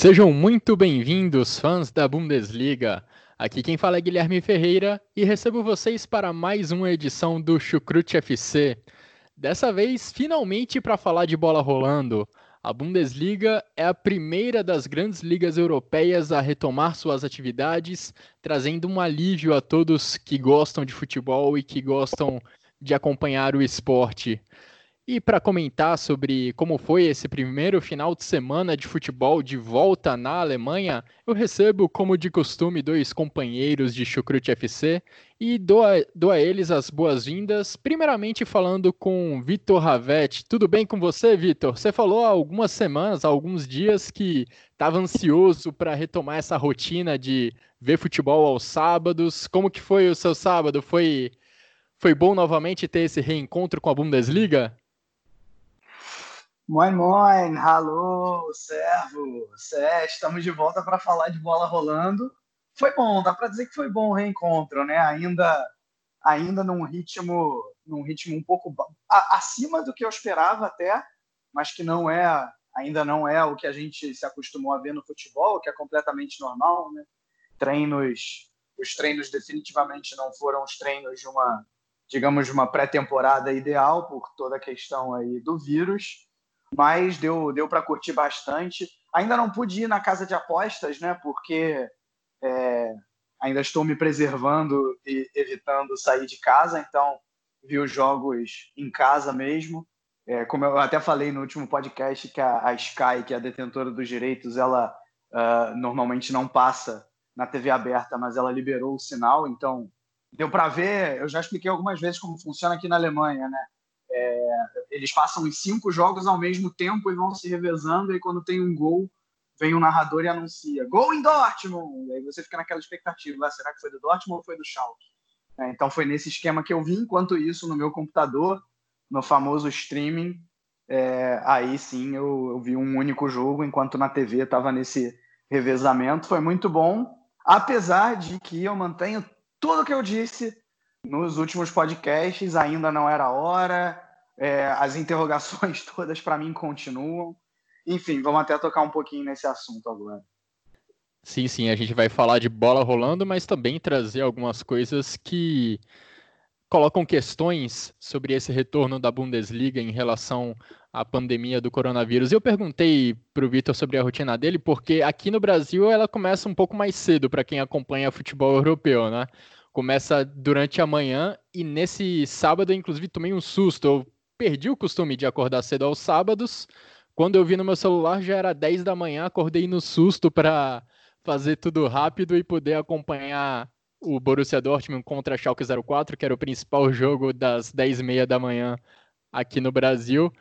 Sejam muito bem-vindos, fãs da Bundesliga. Aqui quem fala é Guilherme Ferreira e recebo vocês para mais uma edição do Chucrute FC. Dessa vez, finalmente para falar de bola rolando. A Bundesliga é a primeira das grandes ligas europeias a retomar suas atividades, trazendo um alívio a todos que gostam de futebol e que gostam de acompanhar o esporte. E para comentar sobre como foi esse primeiro final de semana de futebol de volta na Alemanha, eu recebo, como de costume, dois companheiros de Chucrute FC e dou a, dou a eles as boas-vindas. Primeiramente falando com Vitor Ravetti. Tudo bem com você, Vitor? Você falou há algumas semanas, há alguns dias, que estava ansioso para retomar essa rotina de ver futebol aos sábados. Como que foi o seu sábado? Foi, foi bom novamente ter esse reencontro com a Bundesliga? Moin, moin, alô, servos. É, estamos de volta para falar de bola rolando. Foi bom, dá para dizer que foi bom o reencontro, né? Ainda, ainda num ritmo, num ritmo um pouco acima do que eu esperava até, mas que não é, ainda não é o que a gente se acostumou a ver no futebol, que é completamente normal, né? Treinos, os treinos definitivamente não foram os treinos de uma, digamos, de uma pré-temporada ideal por toda a questão aí do vírus mas deu, deu para curtir bastante. Ainda não pude ir na casa de apostas, né? Porque é, ainda estou me preservando e evitando sair de casa, então vi os jogos em casa mesmo. É, como eu até falei no último podcast, que a, a Sky, que é a detentora dos direitos, ela uh, normalmente não passa na TV aberta, mas ela liberou o sinal, então deu para ver. Eu já expliquei algumas vezes como funciona aqui na Alemanha, né? É, eles passam os cinco jogos ao mesmo tempo e vão se revezando, e quando tem um gol, vem o um narrador e anuncia: Gol em Dortmund! E aí você fica naquela expectativa: ah, será que foi do Dortmund ou foi do Schalke? É, então foi nesse esquema que eu vi. Enquanto isso, no meu computador, no famoso streaming, é, aí sim eu, eu vi um único jogo, enquanto na TV estava nesse revezamento. Foi muito bom, apesar de que eu mantenho tudo que eu disse nos últimos podcasts ainda não era hora, é, as interrogações todas para mim continuam. Enfim, vamos até tocar um pouquinho nesse assunto agora. Sim, sim, a gente vai falar de bola rolando, mas também trazer algumas coisas que colocam questões sobre esse retorno da Bundesliga em relação à pandemia do coronavírus. Eu perguntei para o Vitor sobre a rotina dele, porque aqui no Brasil ela começa um pouco mais cedo para quem acompanha futebol europeu, né? Começa durante a manhã e nesse sábado, inclusive, tomei um susto. Eu perdi o costume de acordar cedo aos sábados. Quando eu vi no meu celular já era 10 da manhã, acordei no susto para fazer tudo rápido e poder acompanhar o Borussia Dortmund contra a Schalke 04, que era o principal jogo das 10h30 da manhã aqui no Brasil.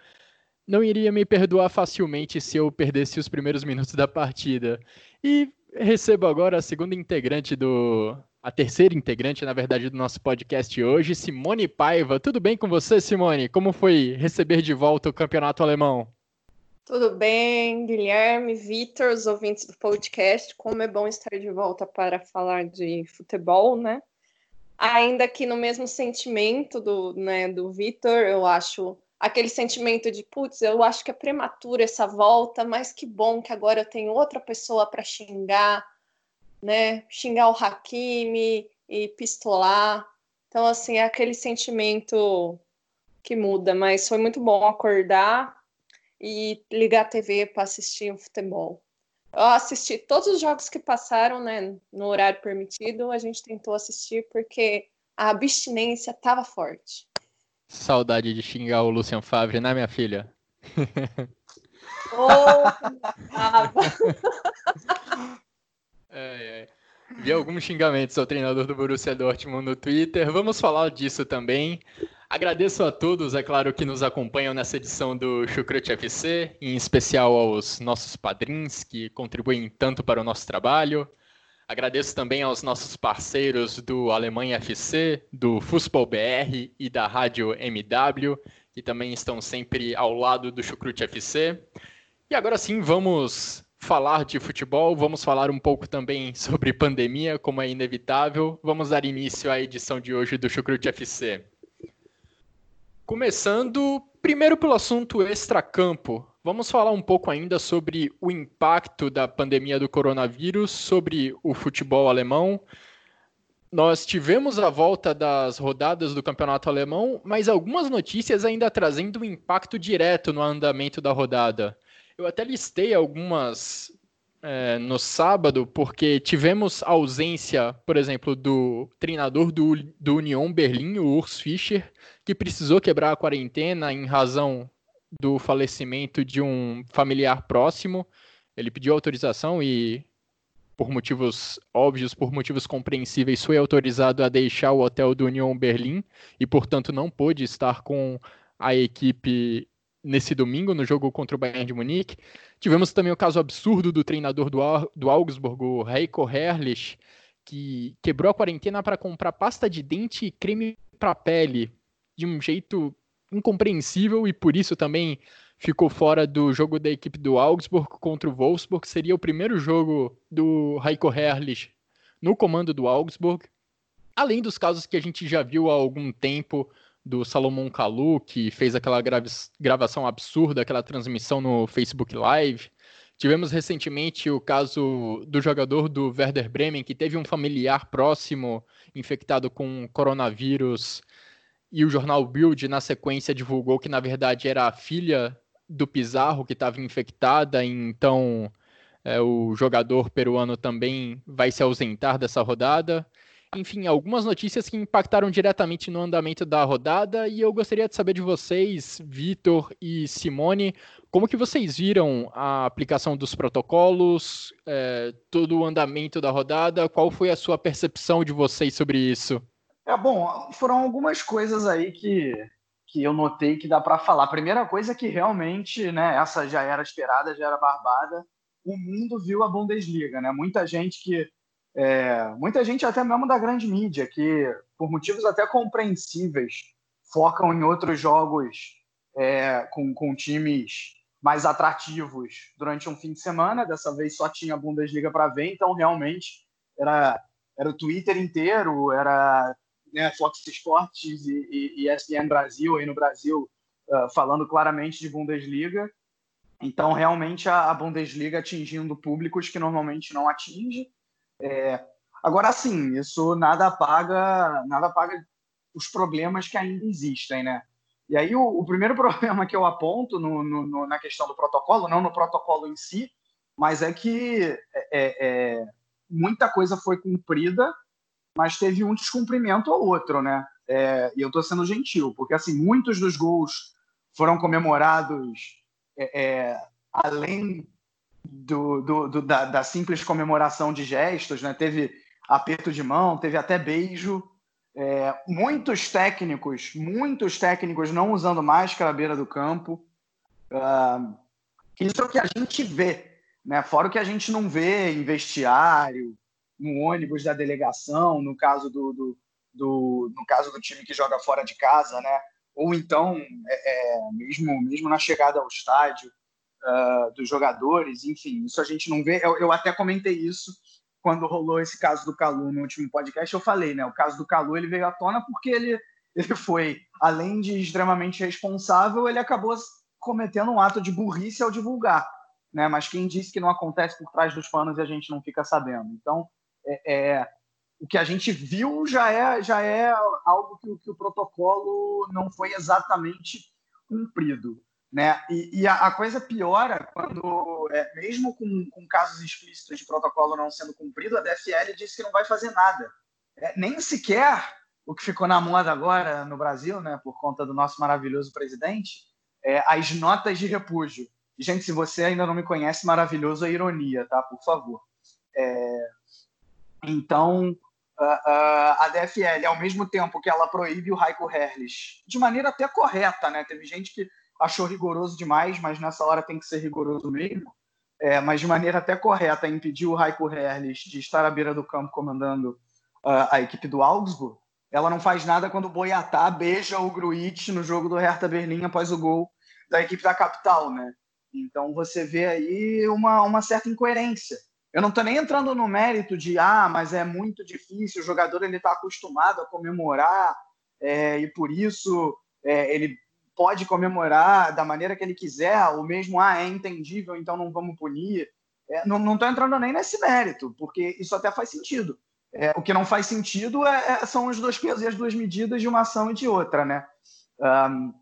Não iria me perdoar facilmente se eu perdesse os primeiros minutos da partida. E recebo agora a segunda integrante do, a terceira integrante, na verdade, do nosso podcast hoje, Simone Paiva. Tudo bem com você, Simone? Como foi receber de volta o campeonato alemão? Tudo bem, Guilherme, Vitor, os ouvintes do podcast. Como é bom estar de volta para falar de futebol, né? Ainda que no mesmo sentimento do, né, do Vitor, eu acho aquele sentimento de putz, eu acho que é prematuro essa volta, mas que bom que agora eu tenho outra pessoa para xingar né? Xingar o Hakimi e pistolar. Então, assim, é aquele sentimento que muda, mas foi muito bom acordar e ligar a TV para assistir o futebol. Eu assisti todos os jogos que passaram, né, no horário permitido, a gente tentou assistir porque a abstinência estava forte. Saudade de xingar o Lucian Favre, né, minha filha? Oh, É, é. Vi alguns xingamentos ao treinador do Borussia Dortmund no Twitter. Vamos falar disso também. Agradeço a todos, é claro, que nos acompanham nessa edição do Chucrute FC, em especial aos nossos padrinhos que contribuem tanto para o nosso trabalho. Agradeço também aos nossos parceiros do Alemanha FC, do Fußball BR e da Rádio MW, que também estão sempre ao lado do Chucrute FC. E agora sim, vamos falar de futebol, vamos falar um pouco também sobre pandemia, como é inevitável. Vamos dar início à edição de hoje do Chucrute FC. Começando primeiro pelo assunto extracampo. Vamos falar um pouco ainda sobre o impacto da pandemia do coronavírus sobre o futebol alemão. Nós tivemos a volta das rodadas do campeonato alemão, mas algumas notícias ainda trazendo um impacto direto no andamento da rodada. Eu até listei algumas é, no sábado, porque tivemos ausência, por exemplo, do treinador do, do Union Berlim, o Urs Fischer, que precisou quebrar a quarentena em razão do falecimento de um familiar próximo. Ele pediu autorização e, por motivos óbvios, por motivos compreensíveis, foi autorizado a deixar o hotel do Union Berlim e, portanto, não pôde estar com a equipe nesse domingo no jogo contra o Bayern de Munique. Tivemos também o caso absurdo do treinador do, do Augsburg, o Heiko Herrlich, que quebrou a quarentena para comprar pasta de dente e creme para pele de um jeito incompreensível e por isso também ficou fora do jogo da equipe do Augsburg contra o Wolfsburg. Seria o primeiro jogo do Heiko Herrlich no comando do Augsburg. Além dos casos que a gente já viu há algum tempo do Salomão Kalu, que fez aquela gravação absurda, aquela transmissão no Facebook Live. Tivemos recentemente o caso do jogador do Werder Bremen, que teve um familiar próximo infectado com coronavírus e o jornal Bild, na sequência, divulgou que, na verdade, era a filha do Pizarro que estava infectada, então é, o jogador peruano também vai se ausentar dessa rodada. Enfim, algumas notícias que impactaram diretamente no andamento da rodada e eu gostaria de saber de vocês, Vitor e Simone, como que vocês viram a aplicação dos protocolos, é, todo o andamento da rodada, qual foi a sua percepção de vocês sobre isso? É bom, foram algumas coisas aí que, que eu notei que dá para falar. A primeira coisa é que realmente, né, essa já era esperada, já era barbada. O mundo viu a Bundesliga, né? Muita gente que é, muita gente até mesmo da grande mídia que por motivos até compreensíveis focam em outros jogos é, com, com times mais atrativos durante um fim de semana. Dessa vez só tinha a Bundesliga para ver, então realmente era era o Twitter inteiro, era né, Fox Sports e, e, ESPN Brasil aí no Brasil uh, falando claramente de Bundesliga. Então, realmente, a, a, Bundesliga atingindo públicos que normalmente não atinge. É, agora, sim, isso nada apaga, nada apaga os problemas que ainda existem, né? E aí, o, o primeiro problema que eu aponto no, no, no, na questão do protocolo, não no protocolo em si, mas é que é, é, é muita coisa foi cumprida mas teve um descumprimento ou outro, né? É, e eu estou sendo gentil, porque assim muitos dos gols foram comemorados é, é, além do, do, do da, da, simples comemoração de gestos, né? Teve aperto de mão, teve até beijo. É, muitos técnicos, muitos técnicos não usando máscara à beira do campo. Uh, isso é o que a gente vê, né? Fora o que a gente não vê em vestiário, no ônibus da delegação, no caso do, do, do, no caso do time que joga fora de casa, né? Ou então, é, é, mesmo, mesmo na chegada ao estádio uh, dos jogadores, enfim, isso a gente não vê. Eu, eu, até comentei isso quando rolou esse caso do Calu no último podcast. Eu falei, né? O caso do Calu ele veio à tona porque ele, ele foi, além de extremamente responsável, ele acabou cometendo um ato de burrice ao divulgar. Né? Mas quem disse que não acontece por trás dos panos e a gente não fica sabendo. Então, é, é, o que a gente viu já é, já é algo que, que o protocolo não foi exatamente cumprido. Né? E, e a, a, coisa piora quando, é, mesmo com, com, casos explícitos de protocolo não sendo cumprido, a DFL disse que não vai fazer nada. É, nem sequer o que ficou na moda agora no Brasil, né, por conta do nosso maravilhoso presidente, é, as notas de repúdio. Gente, se você ainda não me conhece, maravilhoso é ironia, tá? Por favor. É, Então, a DFL, ao mesmo tempo que ela proíbe o Raiko Herles, de maneira até correta, né? Teve gente que achou rigoroso demais, mas nessa hora tem que ser rigoroso mesmo. É, mas de maneira até correta, impediu o Raiko Herles de estar à beira do campo comandando uh, a equipe do Augsburg. Ela não faz nada quando o Boiatá beija o Gruitch no jogo do Hertha Berlim após o gol da equipe da capital, né? Então você vê aí uma, uma certa incoerência. Eu não estou nem entrando no mérito de ah, mas é muito difícil, o jogador ele está acostumado a comemorar é, e por isso é, ele pode comemorar da maneira que ele quiser, ou mesmo ah, é entendível, então não vamos punir. É, não estou entrando nem nesse mérito, porque isso até faz sentido. É, o que não faz sentido é, é, são os dois pesos e as duas medidas de uma ação e de outra, né? Um,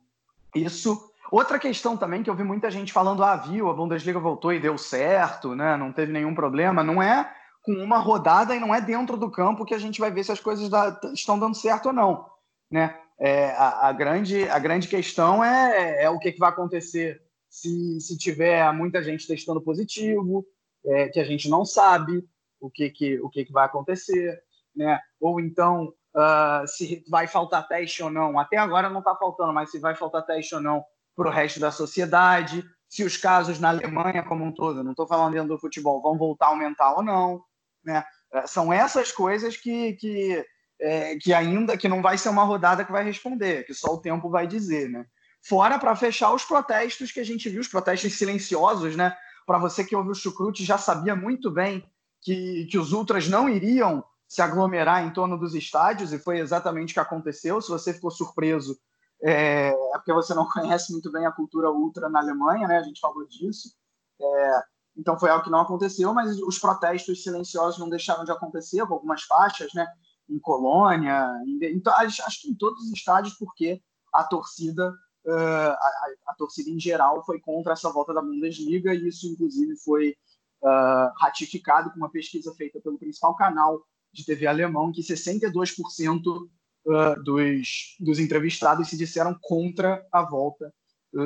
isso Outra questão também que eu vi muita gente falando, ah, viu, a Bundesliga voltou e deu certo, né? Não teve nenhum problema. Não é com uma rodada e não é dentro do campo que a gente vai ver se as coisas da, estão dando certo ou não, né? É, a, a, grande, a grande questão é, é o que, que vai acontecer se, se tiver muita gente testando positivo, é, que a gente não sabe o que, que, o que, que vai acontecer, né? Ou então uh, se vai faltar teste ou não. Até agora não está faltando, mas se vai faltar teste ou não para o resto da sociedade, se os casos na Alemanha como um todo, não estou falando dentro do futebol, vão voltar a aumentar ou não. Né? É, são essas coisas que, que, é, que ainda que não vai ser uma rodada que vai responder, que só o tempo vai dizer. Né? Fora para fechar os protestos que a gente viu, os protestos silenciosos, né? Para você que ouviu o Chucrute já sabia muito bem que, que os ultras não iriam se aglomerar em torno dos estádios, e foi exatamente o que aconteceu. Se você ficou surpreso, é, é, porque você não conhece muito bem a cultura ultra na Alemanha, né? A gente falou disso. É, então foi algo que não aconteceu, mas os protestos silenciosos não deixaram de acontecer com algumas faixas, né? Em Colônia, em, então, acho que em todos os estádios, porque a torcida, uh, a, a, torcida em geral foi contra essa volta da Bundesliga e isso inclusive foi uh, ratificado com uma pesquisa feita pelo principal canal de TV alemão, que 62% uh, dos, dos entrevistados se disseram contra a volta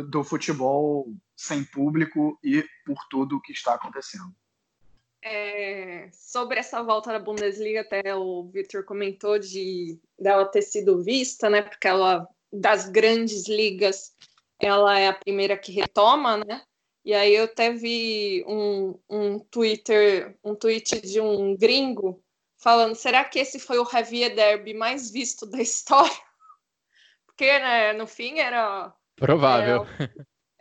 do futebol sem público e por tudo o que está acontecendo. É, sobre essa volta da Bundesliga, até o Victor comentou de dela ter sido vista, né? Porque ela das grandes ligas, ela é a primeira que retoma, né? E aí eu até vi um, um Twitter, um tweet de um gringo falando, será que esse foi o Javier Derby mais visto da história? Porque, né, no fim era... Provável. É,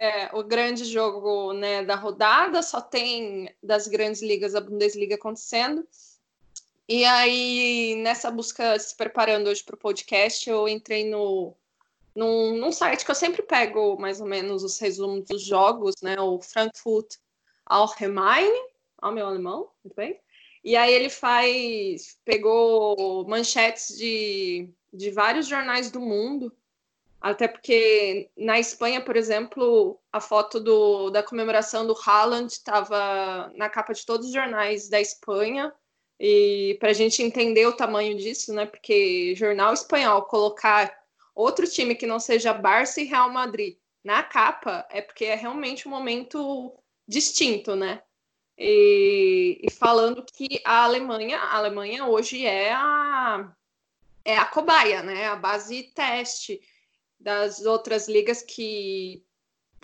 é, o grande jogo né, da rodada, só tem das grandes ligas a Bundesliga acontecendo. E aí, nessa busca, se preparando hoje para o podcast, eu entrei no, num, num, site que eu sempre pego mais ou menos os resumos dos jogos, né? O Frankfurt Allgemeine, ó, meu alemão, muito bem. E aí ele faz, pegou manchetes de, de vários jornais do mundo, até porque na Espanha, por exemplo, a foto do, da comemoração do Haaland estava na capa de todos os jornais da Espanha. E para a gente entender o tamanho disso, né? Porque jornal espanhol colocar outro time que não seja Barça e Real Madrid na capa é porque é realmente um momento distinto, né? E, e, falando que a Alemanha, a Alemanha hoje é a, é a cobaia, né? A base teste das outras ligas que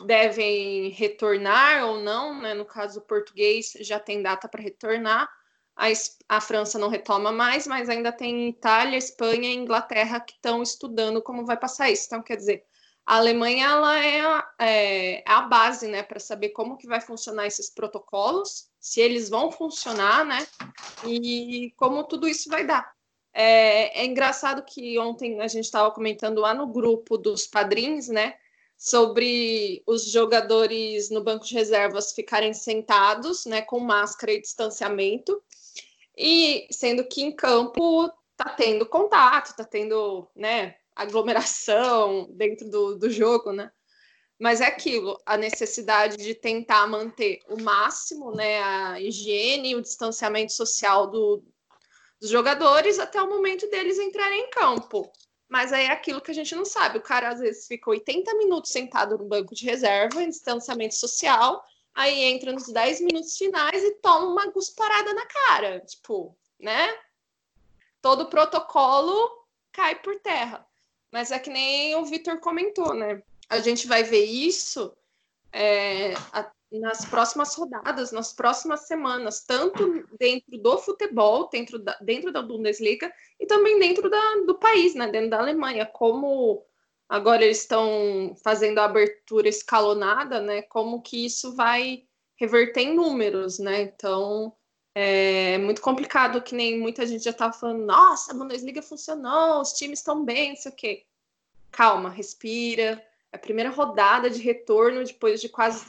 devem retornar ou não, né? No caso o português já tem data para retornar. A, a, França não retoma mais, mas ainda tem Itália, Espanha e Inglaterra que estão estudando como vai passar isso. Então, quer dizer, a Alemanha ela é, é, é a base, né, para saber como que vai funcionar esses protocolos, se eles vão funcionar, né, e como tudo isso vai dar. É, é engraçado que ontem a gente estava comentando lá no grupo dos padrinhos, né, sobre os jogadores no banco de reservas ficarem sentados, né, com máscara e distanciamento, e sendo que em campo tá tendo contato, tá tendo, né, aglomeração dentro do, do jogo, né? Mas é aquilo, a necessidade de tentar manter o máximo, né, a higiene e o distanciamento social do, dos jogadores até o momento deles entrarem em campo. Mas aí é aquilo que a gente não sabe. O cara às vezes fica 80 minutos sentado no banco de reserva, em distanciamento social, aí entra nos 10 minutos finais e toma uma cusparada na cara. Tipo, né? Todo o protocolo cai por terra. Mas é que nem o Vitor comentou, né? A gente vai ver isso é, nas próximas rodadas, nas próximas semanas, tanto dentro do futebol, dentro da, dentro da Bundesliga e também dentro da, do país, né? Dentro da Alemanha, como agora eles estão fazendo a abertura escalonada, né? Como que isso vai reverter em números, né? Então é muito complicado, que nem muita gente já estava falando, nossa, a Bundesliga funcionou, os times estão bem, não sei o quê. Calma, respira. É a primeira rodada de retorno depois de quase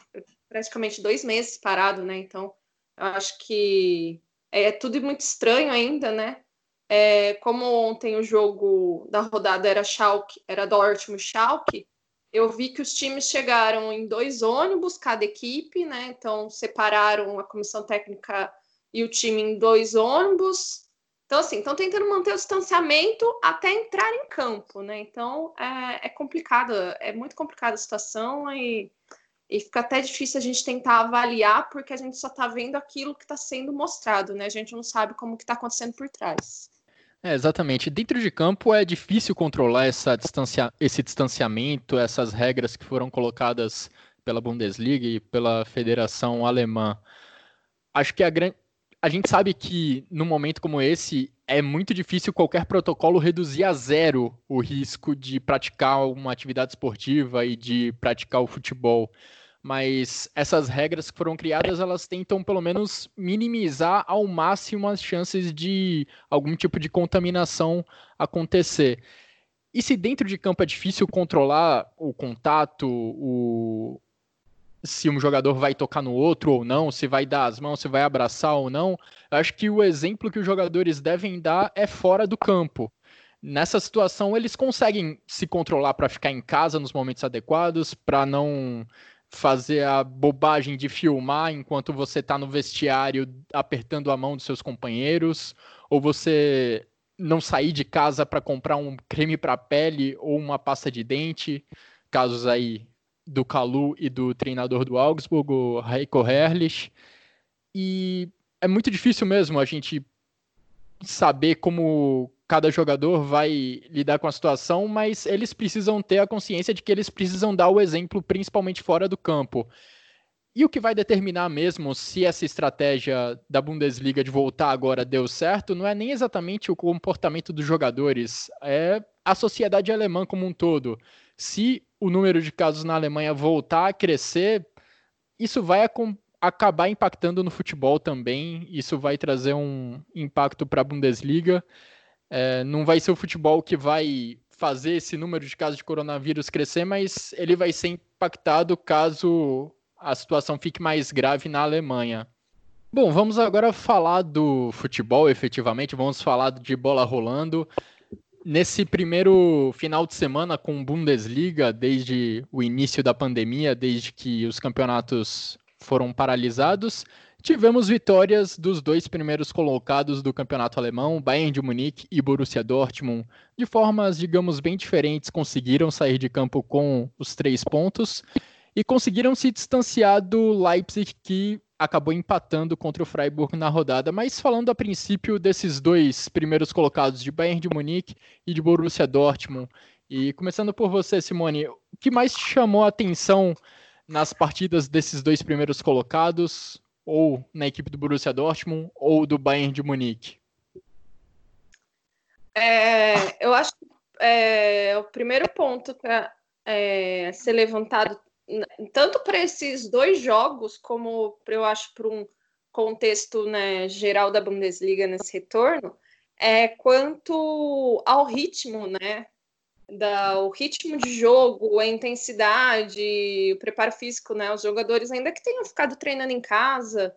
praticamente dois meses parado, né? Então, eu acho que é tudo muito estranho ainda, né? É, como ontem o jogo da rodada era Schalke, era Dortmund Schalke, eu vi que os times chegaram em dois ônibus cada equipe, né? Então separaram a comissão técnica e o time em dois ônibus. Então, assim, estão tentando manter o distanciamento até entrar em campo, né? Então é, é complicado, é muito complicada a situação e, e fica até difícil a gente tentar avaliar, porque a gente só está vendo aquilo que está sendo mostrado, né? A gente não sabe como que está acontecendo por trás. É, exatamente. Dentro de campo é difícil controlar essa distancia, esse distanciamento, essas regras que foram colocadas pela Bundesliga e pela Federação Alemã. Acho que a, a gente sabe que num momento como esse é muito difícil qualquer protocolo reduzir a zero o risco de praticar uma atividade esportiva e de praticar o futebol mas essas regras que foram criadas, elas tentam pelo menos minimizar ao máximo as chances de algum tipo de contaminação acontecer. E se dentro de campo é difícil controlar o contato, o... se um jogador vai tocar no outro ou não, se vai dar as mãos, se vai abraçar ou não, eu acho que o exemplo que os jogadores devem dar é fora do campo. Nessa situação, eles conseguem se controlar para ficar em casa nos momentos adequados, para não fazer a bobagem de filmar enquanto você está no vestiário apertando a mão dos seus companheiros, ou você não sair de casa para comprar um creme para pele ou uma pasta de dente, casos aí do Calu e do treinador do Augsburg, o Heiko Herrlich. E é muito difícil mesmo a gente saber como cada jogador vai lidar com a situação, mas eles precisam ter a consciência de que eles precisam dar o exemplo, principalmente fora do campo. E o que vai determinar mesmo se essa estratégia da Bundesliga de voltar agora deu certo não é nem exatamente o comportamento dos jogadores, é a sociedade alemã como um todo. Se o número de casos na Alemanha voltar a crescer, isso vai acabar impactando no futebol também, isso vai trazer um impacto para a Bundesliga. É, não vai ser o futebol que vai fazer esse número de casos de coronavírus crescer, mas ele vai ser impactado caso a situação fique mais grave na Alemanha. Bom, vamos agora falar do futebol efetivamente, vamos falar de bola rolando. Nesse primeiro final de semana com Bundesliga, desde o início da pandemia, desde que os campeonatos foram paralisados, Tivemos vitórias dos dois primeiros colocados do campeonato alemão, Bayern de Munique e Borussia Dortmund. De formas, digamos, bem diferentes, conseguiram sair de campo com os três pontos e conseguiram se distanciar do Leipzig, que acabou empatando contra o Freiburg na rodada. Mas falando a princípio desses dois primeiros colocados, de Bayern de Munique e de Borussia Dortmund, e começando por você, Simone, o que mais chamou a atenção nas partidas desses dois primeiros colocados? ou na equipe do Borussia Dortmund ou do Bayern de Munique? É, eu acho que é, o primeiro ponto para é, ser levantado, tanto para esses dois jogos, como eu acho para um contexto né, geral da Bundesliga nesse retorno, é quanto ao ritmo, né? da, o ritmo de jogo, a intensidade, o preparo físico, né? Os jogadores, ainda que tenham ficado treinando em casa,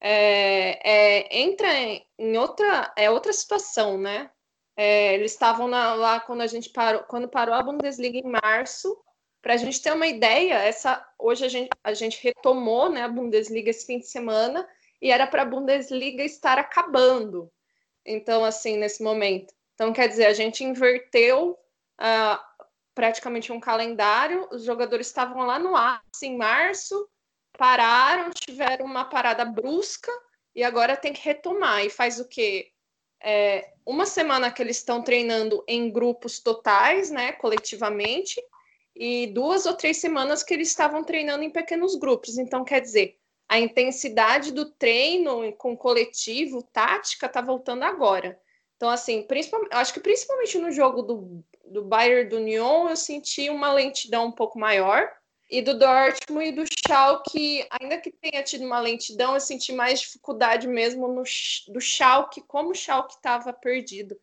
é, é, entra em outra, é outra situação, né? É, eles estavam lá quando a gente parou, quando parou a Bundesliga em março. Para a gente ter uma ideia, essa hoje a gente, a gente retomou né, a Bundesliga esse fim de semana e era para a Bundesliga estar acabando. Então, assim, nesse momento. Então, quer dizer, a gente inverteu uh, praticamente um calendário. Os jogadores estavam lá no ápice em março, pararam, tiveram uma parada brusca e agora tem que retomar. E faz o quê? é, uma semana que eles estão treinando em grupos totais, né, coletivamente, e duas ou três semanas que eles estavam treinando em pequenos grupos. Então, quer dizer, a intensidade do treino com coletivo, tática, está voltando agora. Então, assim, principalmente, acho que principalmente no jogo do, do Bayern do Nyon, eu senti uma lentidão um pouco maior. E do Dortmund e do Schalke, ainda que tenha tido uma lentidão, eu senti mais dificuldade mesmo no, do Schalke, como o Schalke estava perdido.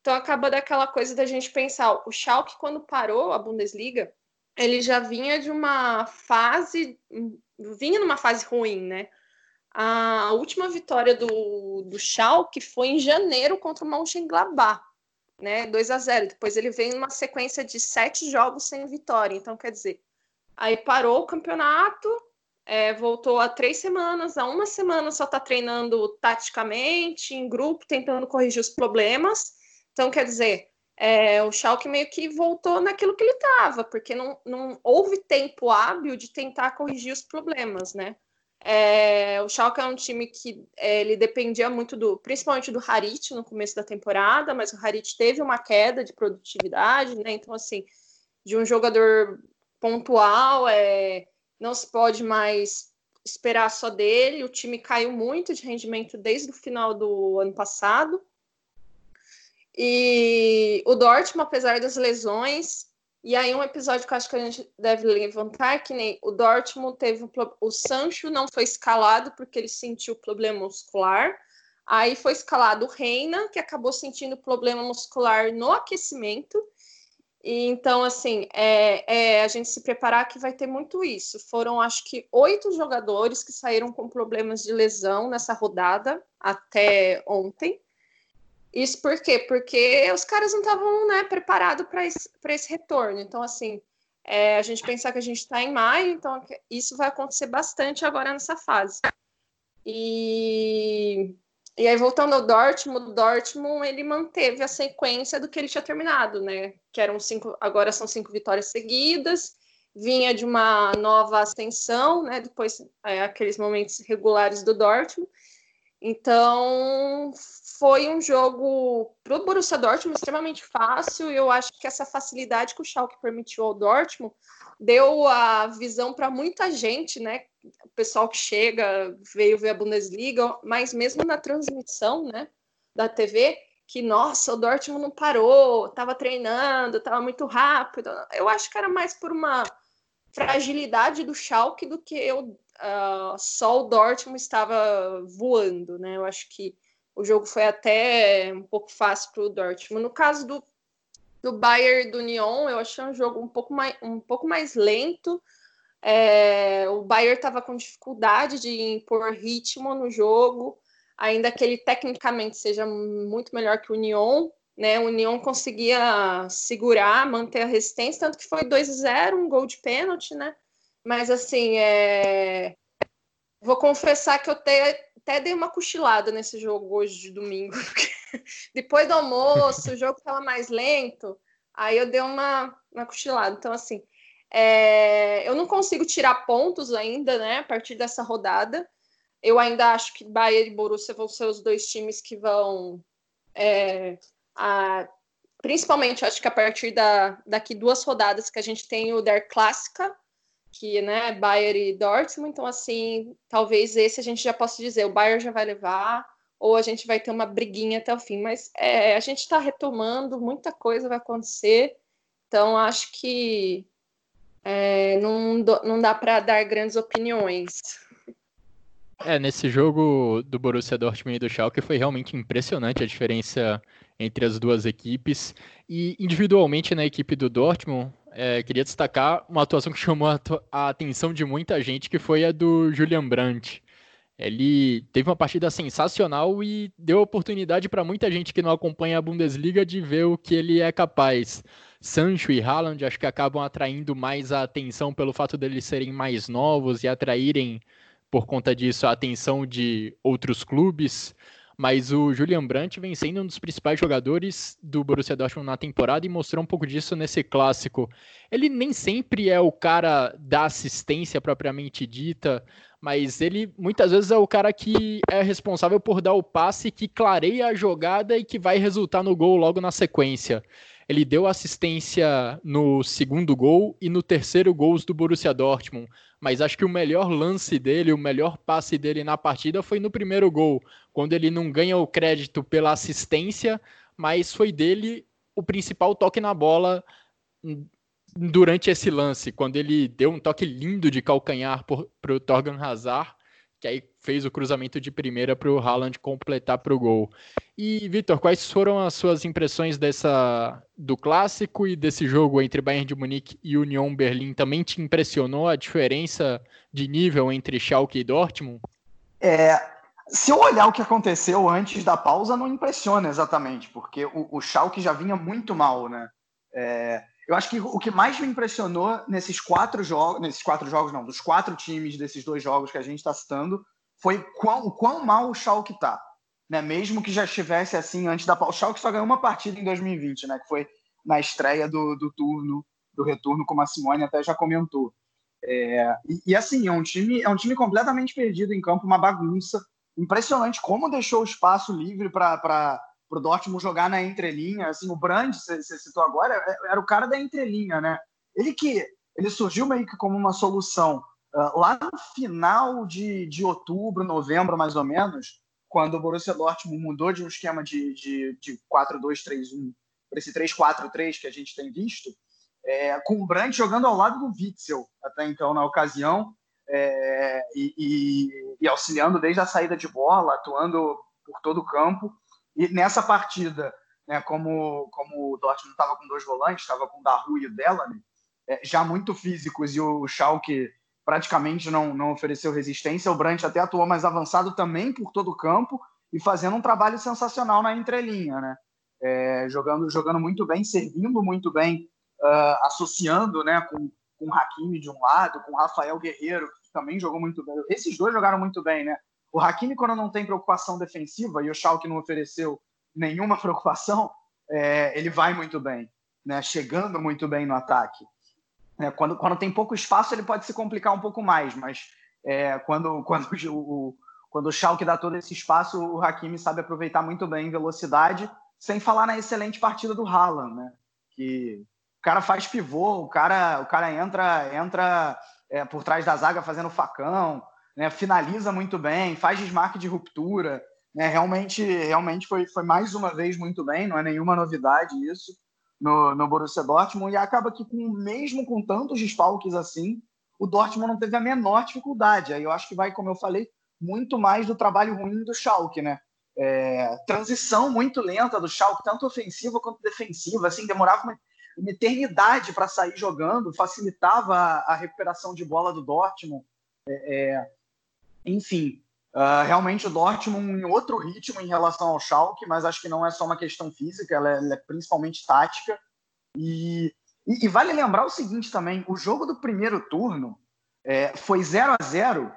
Então acaba daquela coisa da gente pensar, o Schalke quando parou a Bundesliga, ele já vinha de uma fase, vinha numa fase ruim, né? A última vitória do, do Schalke foi em janeiro contra o Mönchengladbach, né? 2 a 0. Depois ele veio numa sequência de sete jogos sem vitória. Então, quer dizer, aí parou o campeonato, é, voltou há três semanas, há uma semana só está treinando taticamente, em grupo, tentando corrigir os problemas. Então, quer dizer, é, o Schalke meio que voltou naquilo que ele estava, porque não, não houve tempo hábil de tentar corrigir os problemas, né? É, o Schalke é um time que é, ele dependia muito do, principalmente do Harit no começo da temporada, mas o Harit teve uma queda de produtividade, né? Então, assim, de um jogador pontual, é, não se pode mais esperar só dele. O time caiu muito de rendimento desde o final do ano passado. E o Dortmund, apesar das lesões, e aí, um episódio que eu acho que a gente deve levantar, que nem o Dortmund teve um, o Sancho não foi escalado porque ele sentiu problema muscular. Aí foi escalado o Reina, que acabou sentindo problema muscular no aquecimento. E então, assim, é, é, a gente se preparar que vai ter muito isso. Foram, acho que, oito jogadores que saíram com problemas de lesão nessa rodada até ontem. Isso por quê? Porque os caras não estavam né, preparados para esse, esse retorno. Então, assim, é, a gente pensar que a gente está em maio, então isso vai acontecer bastante agora nessa fase. E, e aí, voltando ao Dortmund, o Dortmund ele manteve a sequência do que ele tinha terminado, né? Que eram cinco, agora são cinco vitórias seguidas, vinha de uma nova ascensão, né? Depois é, aqueles momentos regulares do Dortmund. Então, foi um jogo para o Borussia Dortmund extremamente fácil e eu acho que essa facilidade que o Schalke permitiu ao Dortmund deu a visão para muita gente, né? O pessoal que chega, veio ver a Bundesliga, mas mesmo na transmissão, né, da TV, que nossa, o Dortmund não parou, estava treinando, estava muito rápido. Eu acho que era mais por uma fragilidade do Schalke do que eu uh, só o Dortmund estava voando, né? Eu acho que o jogo foi até um pouco fácil para o Dortmund. No caso do, do Bayern do Nyon, eu achei um jogo um pouco mais, um pouco mais lento. É, o Bayern estava com dificuldade de impor ritmo no jogo, ainda que ele tecnicamente seja muito melhor que o Nyon. Né, o União conseguia segurar, manter a resistência, tanto que foi 2 a 0 um gol de pênalti, né? Mas assim, é... vou confessar que eu até, até dei uma cochilada nesse jogo hoje de domingo. Depois do almoço, o jogo estava mais lento, aí eu dei uma, uma cochilada. Então, assim, é... eu não consigo tirar pontos ainda, né, a partir dessa rodada. Eu ainda acho que Bahia e Borussia vão ser os dois times que vão. É, a, principalmente, acho que a partir da, daqui duas rodadas que a gente tem o Der Clássica que né, Bayern e Dortmund, então assim, talvez esse a gente já possa dizer, o Bayern já vai levar, ou a gente vai ter uma briguinha até o fim, mas é, a gente está retomando, muita coisa vai acontecer, então acho que é, não, não dá para dar grandes opiniões. É, nesse jogo do Borussia Dortmund e do Schalke foi realmente impressionante a diferença entre as duas equipes. E individualmente na equipe do Dortmund, é, queria destacar uma atuação que chamou a, a, atenção de muita gente, que foi a do Julian Brandt. Ele teve uma partida sensacional e deu oportunidade para muita gente que não acompanha a Bundesliga de ver o que ele é capaz. Sancho e Haaland acho que acabam atraindo mais a atenção pelo fato deles serem mais novos e atraírem, por conta disso, a atenção de outros clubes mas o Julian Brandt vem sendo um dos principais jogadores do Borussia Dortmund na temporada e mostrou um pouco disso nesse clássico. Ele nem sempre é o cara da assistência propriamente dita, mas ele muitas vezes é o cara que é responsável por dar o passe que clareia a jogada e que vai resultar no gol logo na sequência. Ele deu assistência no segundo gol e no terceiro gols do Borussia Dortmund, mas acho que o melhor lance dele, o melhor passe dele na partida foi no primeiro gol, quando ele não ganha o crédito pela assistência, mas foi dele o principal toque na bola durante esse lance, quando ele deu um toque lindo de calcanhar para o Torgan Hazard, que aí fez o cruzamento de primeira para o Haaland completar para o gol. E, Vitor, quais foram as suas impressões dessa do clássico e desse jogo entre Bayern de Munique e Union Berlim? Também te impressionou a diferença de nível entre Schalke e Dortmund? É, se eu olhar o que aconteceu antes da pausa, não impressiona exatamente, porque o, o Schalke já vinha muito mal, né? É, eu acho que o que mais me impressionou nesses quatro jogos, nesses quatro jogos não, dos quatro times desses dois jogos que a gente está citando, foi o quão mal o Schalke está. Né? Mesmo que já estivesse assim antes da pausa. O Schalke só ganhou uma partida em 2020, né? que foi na estreia do, do turno, do retorno, como a Simone até já comentou. É, e, e, assim, é um, time, é um time completamente perdido em campo, uma bagunça. Impressionante como deixou o espaço livre para para o Dortmund jogar na entrelinha. Assim, o Brand, você citou agora, é, era o cara da entrelinha, né? Ele que ele surgiu meio que como uma solução uh, lá no final de, de outubro, novembro, mais ou menos, quando o Borussia Dortmund mudou de um esquema de, de, de 4-2-3-1 para esse 3-4-3 que a gente tem visto, é, com o Brandt jogando ao lado do Witzel, até então, na ocasião, é, e, e, e, auxiliando desde a saída de bola, atuando por todo o campo. E nessa partida, né, como, como o Dortmund estava com dois volantes, estava com o Daru e o Delany, é, já muito físicos, e o Schalke praticamente não, não ofereceu resistência, o Brandt até atuou mais avançado também por todo o campo e fazendo um trabalho sensacional na entrelinha, né? É, jogando, jogando muito bem, servindo muito bem, uh, associando né, com, com o Hakimi de um lado, com o Rafael Guerreiro, que também jogou muito bem. Esses dois jogaram muito bem, né? O Hakimi, quando não tem preocupação defensiva, e o Schalke não ofereceu nenhuma preocupação, é, ele vai muito bem, né? chegando muito bem no ataque. É, quando, quando tem pouco espaço, ele pode se complicar um pouco mais, mas é, quando, quando, o, quando o Schalke dá todo esse espaço, o Hakimi sabe aproveitar muito bem velocidade, sem falar na excelente partida do Haaland, né? que o cara faz pivô, o cara, o cara entra, entra é, por trás da zaga fazendo facão, né, finaliza muito bem, faz desmarque de ruptura, né, realmente, realmente foi, foi mais uma vez muito bem, não é nenhuma novidade isso no, no Borussia Dortmund, e acaba que com, mesmo com tantos desfalques assim, o Dortmund não teve a menor dificuldade, aí eu acho que vai, como eu falei, muito mais do trabalho ruim do Schalke, né, é, transição muito lenta do Schalke, tanto ofensiva quanto defensiva, assim, demorava uma, uma eternidade para sair jogando, facilitava a, a, recuperação de bola do Dortmund, é, é enfim, uh, realmente o Dortmund em outro ritmo em relação ao Schalke, mas acho que não é só uma questão física, ela é, ela é principalmente tática. E, e, e, vale lembrar o seguinte também: o jogo do primeiro turno é, foi 0 a 0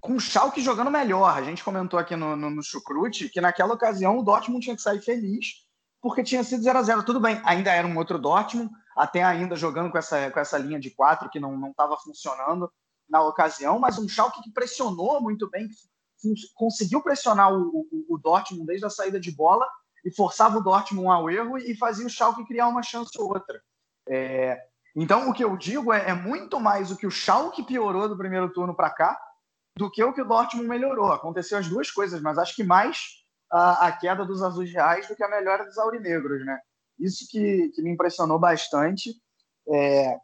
com o Schalke jogando melhor. A gente comentou aqui no, no, no Chucrute que naquela ocasião o Dortmund tinha que sair feliz porque tinha sido 0 a 0 Tudo bem, ainda era um outro Dortmund, até ainda jogando com essa, com essa linha de quatro que não estava funcionando na ocasião, mas um Schalke que pressionou muito bem, conseguiu pressionar o, o, o, Dortmund desde a saída de bola e forçava o Dortmund ao erro e fazia o Schalke criar uma chance ou outra. É, então, o que eu digo é, é, muito mais o que o Schalke piorou do primeiro turno para cá do que o que o Dortmund melhorou. Aconteceu as duas coisas, mas acho que mais a, a queda dos azuis reais do que a melhora dos aurinegros, né? Isso que, que me impressionou bastante. É,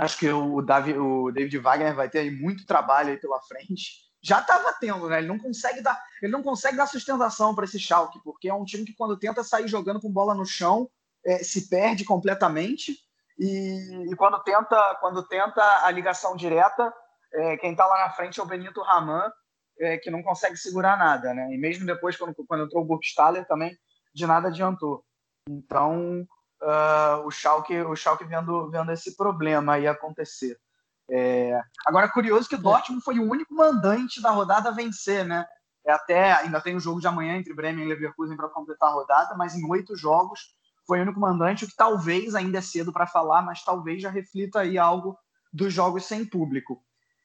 Acho que o, Davi, o David Wagner vai ter muito trabalho aí pela frente. Já estava tendo, né? Ele não consegue dar, ele não consegue dar sustentação para esse Schalke, porque é um time que quando tenta sair jogando com bola no chão é, se perde completamente e, e, quando tenta, quando tenta a ligação direta, é, quem está lá na frente é o Benito Raman, é, que não consegue segurar nada, né? E mesmo depois quando, quando entrou o Burgstaller também de nada adiantou. Então uh, o Schalke, o Schalke vendo, vendo esse problema aí acontecer. É... Agora, curioso que o Dortmund foi o único mandante da rodada a vencer, né? É até ainda tem o jogo de amanhã entre Bremen e Leverkusen para completar a rodada, mas em oito jogos foi o único mandante, o que talvez ainda é cedo para falar, mas talvez já reflita aí algo dos jogos sem público.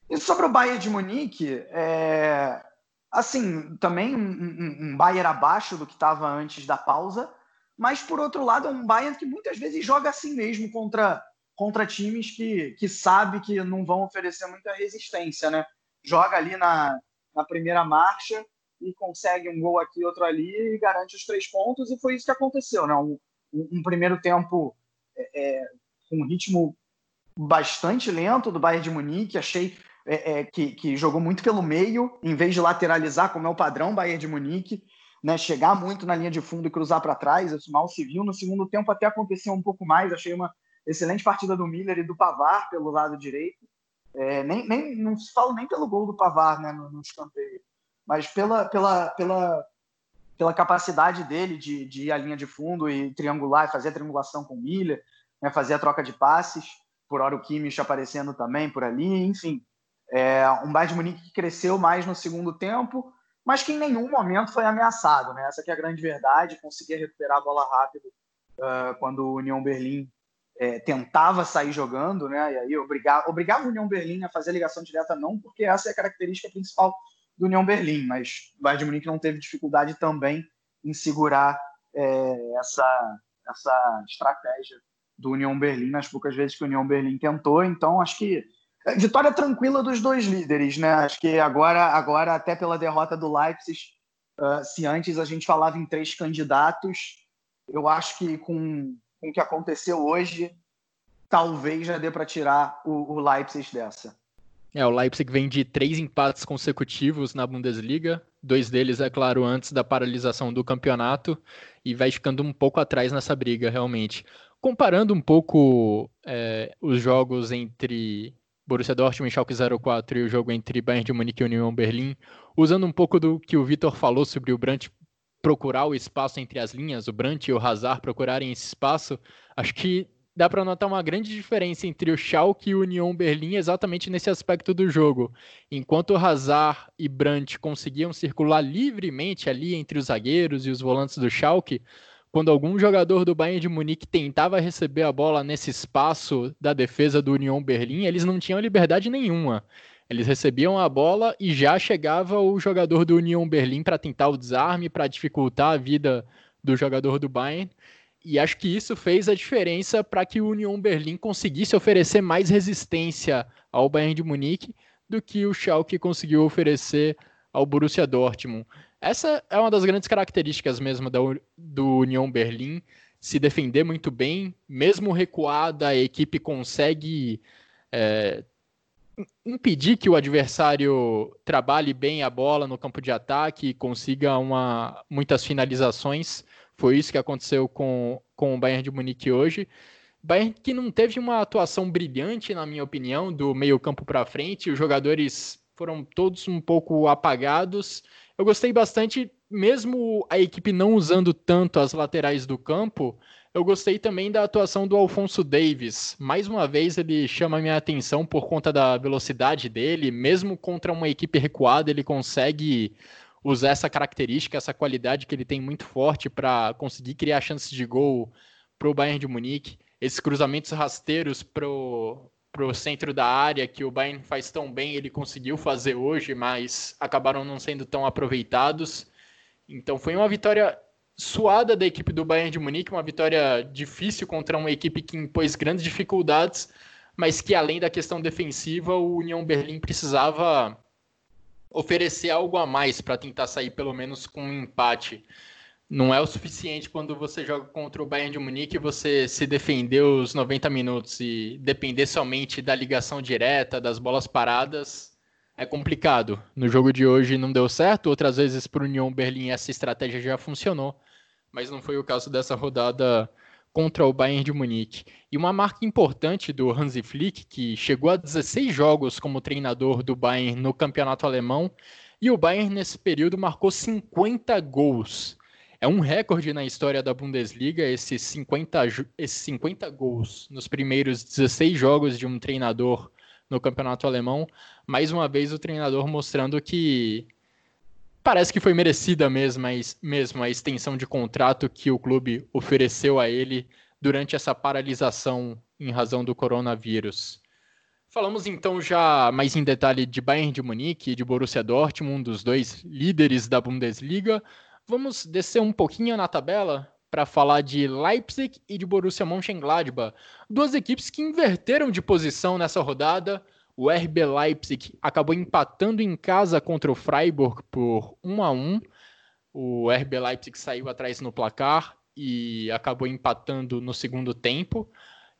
E sobre o Bayern de Munique, é... assim, também um, um, um Bayern abaixo do que estava antes da pausa, mas por outro lado é um Bayern que muitas vezes joga assim mesmo contra, contra times que, que sabe que não vão oferecer muita resistência, né? Joga ali na, na primeira marcha e consegue um gol aqui, outro ali e garante os três pontos, e foi isso que aconteceu, né? Um, um primeiro tempo é, é, com um ritmo bastante lento do Bayern de Munique, achei é, é, que, que, jogou muito pelo meio, em vez de lateralizar, como é o padrão Bayern de Munique, né, chegar muito na linha de fundo e cruzar para trás, isso mal se viu. No segundo tempo até aconteceu um pouco mais, achei uma excelente partida do Miller e do Pavar pelo lado direito. É, nem, nem, não se fala nem pelo gol do Pavar né, no, no escanteio, mas pela, pela, pela, pela capacidade dele de, de ir à linha de fundo e triangular, fazer a triangulação com o Miller, né, fazer a troca de passes, por hora o Kimmich aparecendo também por ali, enfim. É, um Bayern de Munique que cresceu mais no segundo tempo, mas que em nenhum momento foi ameaçado. Né? Essa é a grande verdade, conseguia recuperar a bola rápido uh, quando o União Berlim é, tentava sair jogando, né? e aí obrigava, obrigava o União Berlim a fazer ligação direta não, porque essa é a característica principal do União Berlim, mas o Bayern de Munique não teve dificuldade também em segurar é, essa, essa estratégia do União Berlim nas poucas vezes que o União Berlim tentou, então acho que Vitória tranquila dos dois líderes, né? Acho que agora, agora até pela derrota do Leipzig, uh, se antes a gente falava em três candidatos, eu acho que com, com o que aconteceu hoje, talvez já dê para tirar o, o Leipzig dessa. É, o Leipzig vem de três empates consecutivos na Bundesliga, dois deles, é claro, antes da paralisação do campeonato, e vai ficando um pouco atrás nessa briga, realmente. Comparando um pouco é, os jogos entre Borussia Dortmund Schalke 04 e o jogo entre Bayern de Munique e União Berlim, usando um pouco do que o Vitor falou sobre o Brandt procurar o espaço entre as linhas, o Brandt e o Hazard procurarem esse espaço, acho que dá para notar uma grande diferença entre o Schalke e o União Berlim exatamente nesse aspecto do jogo. Enquanto Hazard e Brandt conseguiam circular livremente ali entre os zagueiros e os volantes do Schalke, quando algum jogador do Bayern de Munique tentava receber a bola nesse espaço da defesa do União Berlim, eles não tinham liberdade nenhuma. Eles recebiam a bola e já chegava o jogador do União Berlim para tentar o desarme, para dificultar a vida do jogador do Bayern. E acho que isso fez a diferença para que o União Berlim conseguisse oferecer mais resistência ao Bayern de Munique do que o Schalke conseguiu oferecer ao Borussia Dortmund. Essa é uma das grandes características mesmo da, do União Berlim, se defender muito bem, mesmo recuada, a equipe consegue é, impedir que o adversário trabalhe bem a bola no campo de ataque e consiga uma, muitas finalizações. Foi isso que aconteceu com, com o Bayern de Munique hoje. Bayern que não teve uma atuação brilhante, na minha opinião, do meio campo para frente. Os jogadores foram todos um pouco apagados eu gostei bastante, mesmo a equipe não usando tanto as laterais do campo, eu gostei também da atuação do Alfonso Davis. Mais uma vez ele chama minha atenção por conta da velocidade dele, mesmo contra uma equipe recuada, ele consegue usar essa característica, essa qualidade que ele tem muito forte para conseguir criar chances de gol para o Bayern de Munique. Esses cruzamentos rasteiros pro para o centro da área que o Bayern faz tão bem, ele conseguiu fazer hoje, mas acabaram não sendo tão aproveitados. Então foi uma vitória suada da equipe do Bayern de Munique, uma vitória difícil contra uma equipe que impôs grandes dificuldades, mas que além da questão defensiva, o União Berlim precisava oferecer algo a mais para tentar sair pelo menos com um empate não é o suficiente quando você joga contra o Bayern de Munique e você se defender os 90 minutos e depender somente da ligação direta, das bolas paradas, é complicado. No jogo de hoje não deu certo, outras vezes para o União Berlim essa estratégia já funcionou, mas não foi o caso dessa rodada contra o Bayern de Munique. E uma marca importante do Hansi Flick, que chegou a 16 jogos como treinador do Bayern no campeonato alemão, e o Bayern nesse período marcou 50 gols. É um recorde na história da Bundesliga esses 50, esses 50 gols nos primeiros 16 jogos de um treinador no campeonato alemão. Mais uma vez, o treinador mostrando que parece que foi merecida mesmo, mesmo a extensão de contrato que o clube ofereceu a ele durante essa paralisação em razão do coronavírus. Falamos então já mais em detalhe de Bayern de Munique e de Borussia Dortmund, um dos dois líderes da Bundesliga. Vamos descer um pouquinho na tabela para falar de Leipzig e de Borussia Mönchengladbach, duas equipes que inverteram de posição nessa rodada. O RB Leipzig acabou empatando em casa contra o Freiburg por 1 a 1. O RB Leipzig saiu atrás no placar e acabou empatando no segundo tempo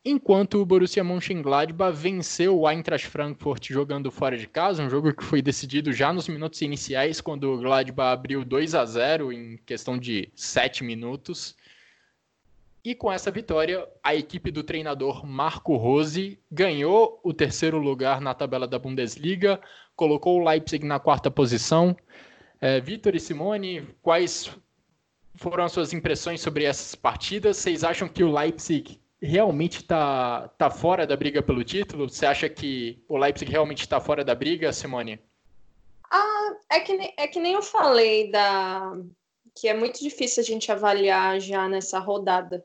enquanto o Borussia Mönchengladbach venceu o Eintracht Frankfurt jogando fora de casa, um jogo que foi decidido já nos minutos iniciais, quando o Gladbach abriu 2 a 0 em questão de 7 minutos. E com essa vitória, a equipe do treinador Marco Rose ganhou o terceiro lugar na tabela da Bundesliga, colocou o Leipzig na quarta posição. É, Vitor e Simone, quais foram as suas impressões sobre essas partidas? Vocês acham que o Leipzig realmente está tá fora da briga pelo título? Você acha que o Leipzig realmente está fora da briga, Simone? Ah, é que, é que nem eu falei da que é muito difícil a gente avaliar já nessa rodada.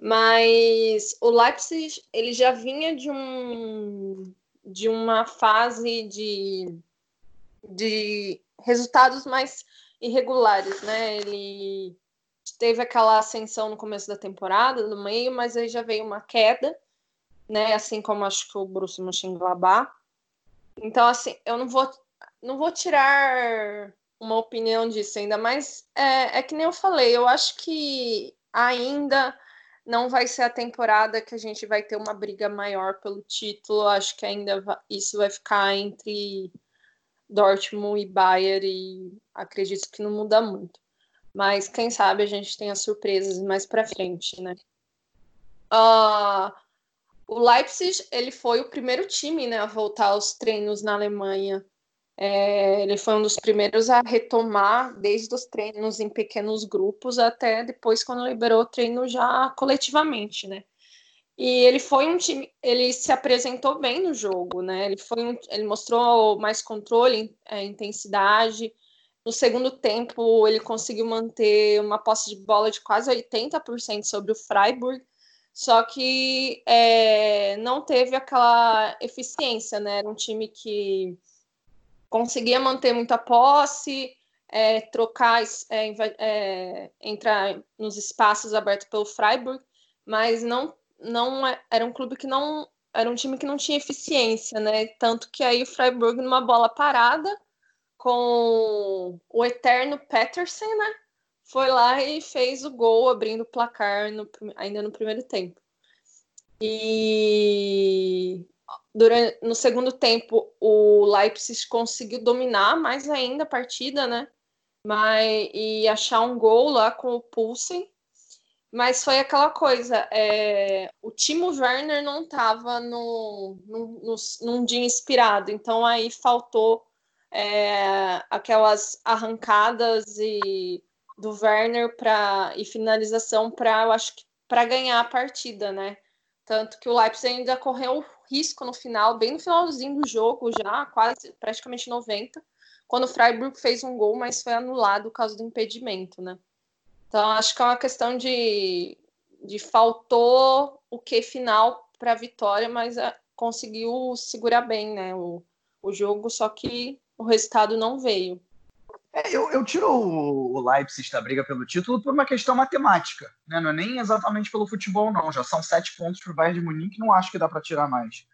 Mas o Leipzig ele já vinha de um de uma fase de, de resultados mais irregulares, né? Ele teve aquela ascensão no começo da temporada, no meio, mas aí já veio uma queda, né? Assim como acho que o Borussia Mönchengladbach. Então, assim, eu não vou, não vou tirar uma opinião disso ainda, mas é, é que nem eu falei, eu acho que ainda não vai ser a temporada que a gente vai ter uma briga maior pelo título. Acho que ainda isso vai ficar entre Dortmund e Bayern e acredito que não muda muito. Mas quem sabe a gente tenha surpresas mais para frente, né? Uh, o Leipzig ele foi o primeiro time né, a voltar aos treinos na Alemanha. É, ele foi um dos primeiros a retomar desde os treinos em pequenos grupos até depois quando liberou o treino já coletivamente, né? E ele foi um time, ele se apresentou bem no jogo, né? Ele foi um, ele mostrou mais controle, é, intensidade, no segundo tempo, ele conseguiu manter uma posse de bola de quase 80% sobre o Freiburg, só que é, não teve aquela eficiência, né? Era um time que conseguia manter muita posse, é, trocar, é, é, entrar nos espaços abertos pelo Freiburg, mas não, não é, era um clube que não era um time que não tinha eficiência, né? Tanto que aí o Freiburg numa bola parada com o eterno Peterson, né? Foi lá e fez o gol abrindo o placar no, ainda no primeiro tempo. E durante, no segundo tempo o Leipzig conseguiu dominar mais ainda a partida, né? Mas, e achar um gol lá com o Pulsen. Mas foi aquela coisa, é, o Timo Werner não estava no, no, no, num dia inspirado, então aí faltou é, aquelas arrancadas e do Werner para e finalização para eu acho que para ganhar a partida, né? Tanto que o Leipzig ainda correu risco no final, bem no finalzinho do jogo já, quase praticamente 90, quando o Freiburg fez um gol, mas foi anulado por causa do impedimento, né? Então acho que é uma questão de, de faltou o que final para a vitória, mas é, conseguiu segurar bem, né? O, o jogo, só que o resultado não veio. É, eu, eu, tiro o Leipzig da briga pelo título por uma questão matemática, né? não é nem exatamente pelo futebol, não. Já são sete pontos para o Bayern de Munique, não acho que dá para tirar mais.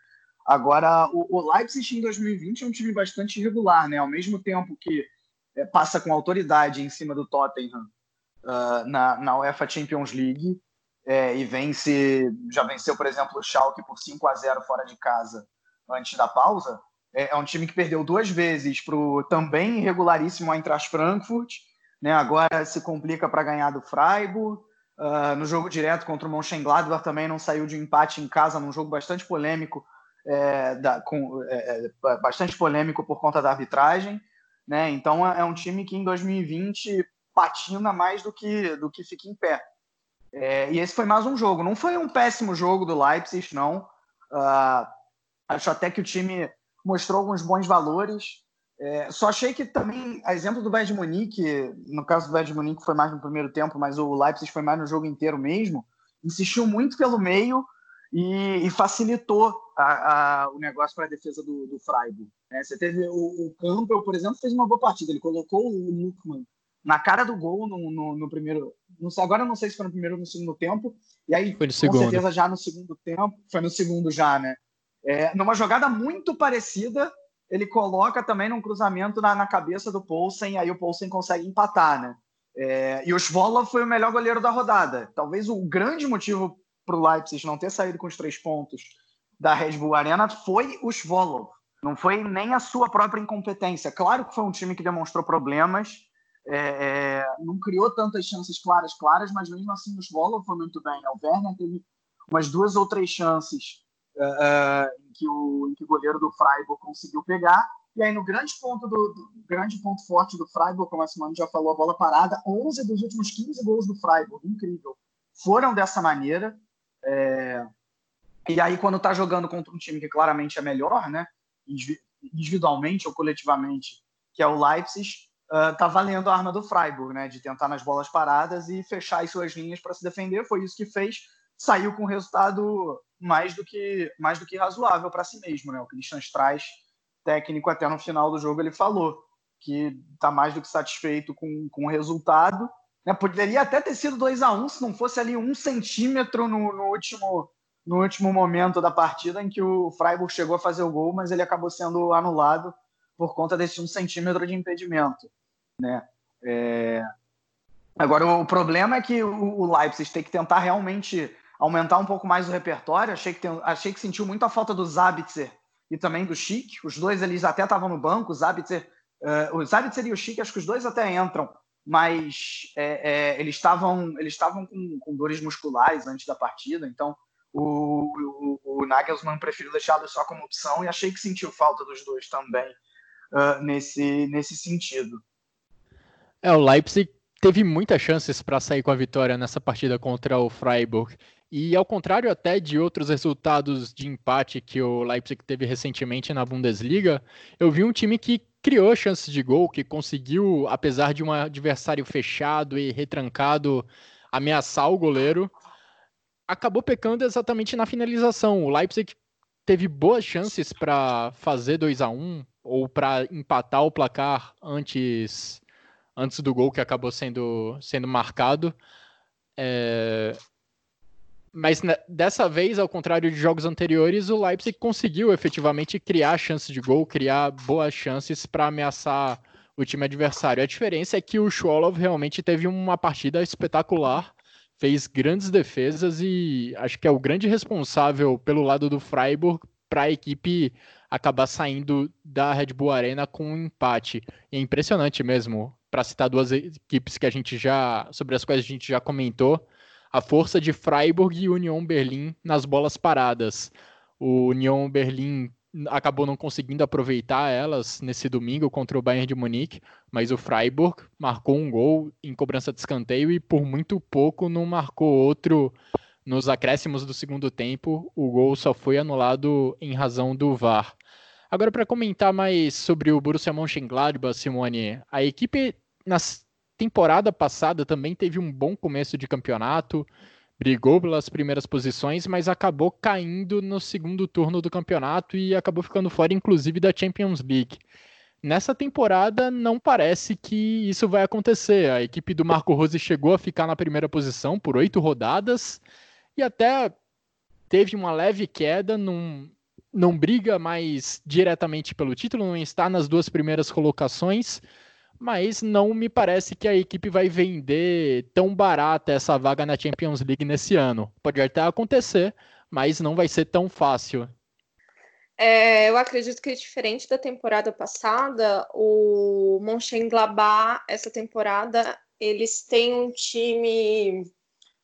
Agora, o, o, Leipzig em 2020 é um time bastante irregular, né? Ao mesmo tempo que é, passa com autoridade em cima do Tottenham uh, na, na UEFA Champions League é, e vence, já venceu, por exemplo, o Schalke por 5 a 0 fora de casa antes da pausa é, é um time que perdeu duas vezes para o também irregularíssimo Eintracht Frankfurt, né? agora se complica para ganhar do Freiburg. Uh, no jogo direto contra o Mönchengladbach também não saiu de um empate em casa, num jogo bastante polêmico, é, da, com, é, é bastante polêmico por conta da arbitragem. Né? Então é, é um time que em 2020 patina mais do que, do que fica em pé. É, e esse foi mais um jogo. Não foi um péssimo jogo do Leipzig, não. Uh, acho até que o time mostrou alguns bons valores. É, só achei que também, a exemplo do Bayern de Munique, no caso do Bayern de Munique foi mais no primeiro tempo, mas o Leipzig foi mais no jogo inteiro mesmo, insistiu muito pelo meio e, e facilitou a, a, o negócio para a defesa do, do Freiburg. Né? Você teve o, o Campbell, por exemplo, fez uma boa partida. Ele colocou o Lukman na cara do gol no, no, no primeiro. Sei, agora eu não sei se foi no primeiro ou no segundo tempo. E aí, foi no segundo. com certeza, já no segundo tempo. Foi no segundo já, né? É, numa jogada muito parecida, ele coloca também num cruzamento na, na cabeça do Poulsen, e aí o Poulsen consegue empatar, né? É, e o Svola foi o melhor goleiro da rodada. Talvez o grande motivo para o Leipzig não ter saído com os três pontos da Red Bull Arena foi o Svola. Não foi nem a sua própria incompetência. Claro que foi um time que demonstrou problemas, é, é, não criou tantas chances claras, claras, mas mesmo assim o Svola foi muito bem. O Werner teve umas duas ou três chances uh, em, que o, em que o goleiro do Freiburg conseguiu pegar. E aí, no grande ponto do, do grande ponto forte do Freiburg, como a Simone já falou, a bola parada, 11 dos últimos 15 gols do Freiburg, incrível, foram dessa maneira. É... E aí, quando está jogando contra um time que claramente é melhor, né, individualmente ou coletivamente, que é o Leipzig, uh, tá valendo a arma do Freiburg, né, de tentar nas bolas paradas e fechar as suas linhas para se defender. Foi isso que fez. Saiu com um resultado mais do que mais do que razoável para si mesmo, né? O Christian Strauss, técnico até no final do jogo, ele falou que está mais do que satisfeito com, com o resultado. Né? Poderia até ter sido 2 a 1 um, se não fosse ali um centímetro no, no, último, no último momento da partida em que o Freiburg chegou a fazer o gol, mas ele acabou sendo anulado por conta desse um centímetro de impedimento. Né? É... Agora, o problema é que o Leipzig tem que tentar realmente aumentar um pouco mais o repertório. Achei que, tem, achei que sentiu muito a falta do Zabitzer e também do Chic. Os dois eles até estavam no banco. O Zabitzer, uh, o Zabitzer e o Chic, acho que os dois até entram, mas é, é, eles estavam eles estavam com, com, dores musculares antes da partida. Então o, o, o Nagelsmann preferiu deixá-los só como opção e achei que sentiu falta dos dois também uh, nesse, nesse sentido. É, o Leipzig teve muitas chances para sair com a vitória nessa partida contra o Freiburg. E ao contrário até de outros resultados de empate que o Leipzig teve recentemente na Bundesliga, eu vi um time que criou chances de gol, que conseguiu, apesar de um adversário fechado e retrancado, ameaçar o goleiro, acabou pecando exatamente na finalização. O Leipzig teve boas chances para fazer 2 a 1 ou para empatar o placar antes antes do gol que acabou sendo, sendo marcado. É, mas dessa vez, ao contrário de jogos anteriores, o Leipzig conseguiu efetivamente criar chances de gol, criar boas chances para ameaçar o time adversário. A diferença é que o Schwolow realmente teve uma partida espetacular, fez grandes defesas e acho que é o grande responsável pelo lado do Freiburg para a equipe acabar saindo da Red Bull Arena com um empate. é impressionante mesmo, para citar duas equipes que a gente já sobre as quais a gente já comentou a força de Freiburg e Union Berlim nas bolas paradas. O Union Berlim acabou não conseguindo aproveitar elas nesse domingo contra o Bayern de Munique, mas o Freiburg marcou um gol em cobrança de escanteio e por muito pouco não marcou outro nos acréscimos do segundo tempo. O gol só foi anulado em razão do VAR. Agora para comentar mais sobre o Borussia Mönchengladbach, Simone, a equipe nas temporada passada também teve um bom começo de campeonato, brigou pelas primeiras posições, mas acabou caindo no segundo turno do campeonato e acabou ficando fora, inclusive, da Champions League. Nessa temporada, não parece que isso vai acontecer. A equipe do Marco Rose chegou a ficar na primeira posição por oito rodadas e até teve uma leve queda, não, não briga mais diretamente pelo título, não está nas duas primeiras colocações, mas não me parece que a equipe vai vender tão barata essa vaga na Champions League nesse ano. Pode até acontecer, mas não vai ser tão fácil. É, eu acredito que diferente da temporada passada, o Mönchengladbach essa temporada eles têm um time,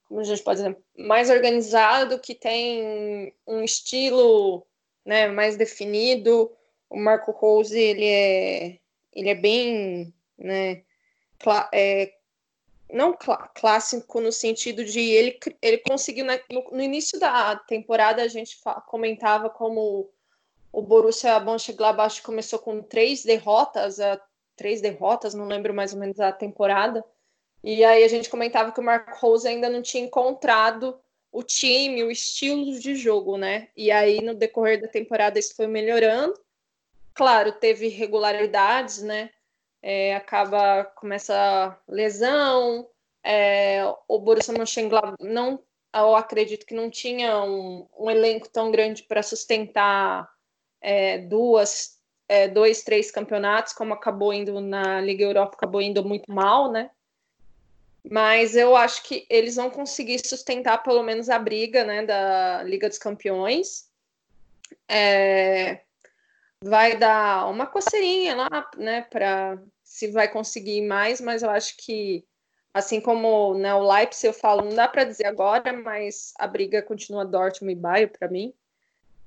como a gente pode dizer, mais organizado, que tem um estilo né, mais definido. O Marco Rose ele é ele é bem né? Cla é, não cl clássico no sentido de ele, ele conseguiu, né, no, no, início da temporada, a gente comentava como o Borussia Mönchengladbach começou com três derrotas, a, três derrotas, não lembro mais ou menos a temporada, e aí a gente comentava que o Mark Rose ainda não tinha encontrado o time, o estilo de jogo, né? E aí no decorrer da temporada isso foi melhorando. Claro, teve irregularidades, né? É, acaba começa lesão, é, o Borussia Mönchengladbach não, eu acredito que não tinha um, um elenco tão grande para sustentar é, duas, é, dois, três campeonatos, como acabou indo na Liga Europa, acabou indo muito mal, né? Mas eu acho que eles vão conseguir sustentar pelo menos a briga, né, da Liga dos Campeões. É, vai dar uma coceirinha lá, né, para se vai conseguir mais, mas eu acho que assim como né, o Leipzig eu falo, não dá para dizer agora, mas a briga continua Dortmund e Bayern para mim.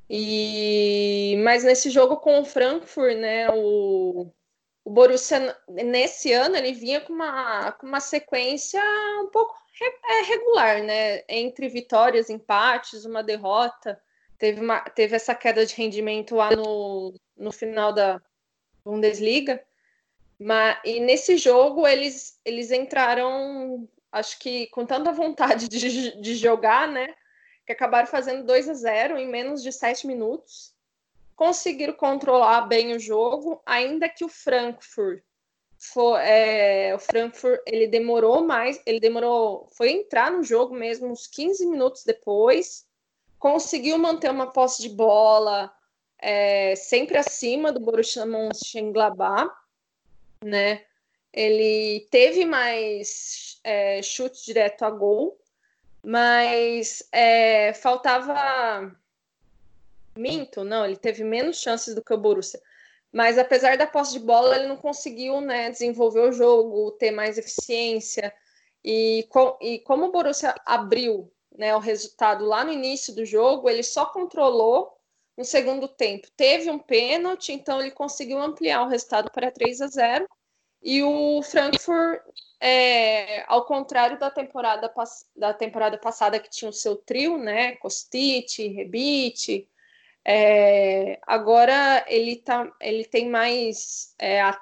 E mas nesse jogo com o Frankfurt, né, o, o Borussia nesse ano ele vinha com uma, com uma sequência um pouco é, regular, né, entre vitórias, empates, uma derrota. Teve, uma, teve essa queda de rendimento lá no, no final da Bundesliga. Mas, e nesse jogo eles, eles entraram, acho que com tanta vontade de, de jogar, né? que acabaram fazendo 2 a 0 em menos de 7 minutos. Conseguiram controlar bem o jogo, ainda que o Frankfurt é, o Frankfurt ele demorou mais, ele demorou, foi entrar no jogo mesmo uns 15 minutos depois, conseguiu manter uma posse de bola é, sempre acima do Borussia Mönchengladbach, né? Ele teve mais é, chute direto a gol, mas é, faltava. Minto, não, ele teve menos chances do que o Borussia. Mas apesar da posse de bola, ele não conseguiu né, desenvolver o jogo, ter mais eficiência. E, com, e como o Borussia abriu né, o resultado lá no início do jogo, ele só controlou no segundo tempo. Teve um pênalti, então ele conseguiu ampliar o resultado para 3 a 0. E o Frankfurt é, ao contrário da temporada, da temporada passada, que tinha o seu trio, né? Costite, Rebite. É, agora ele, tá, ele tem mais. É, a,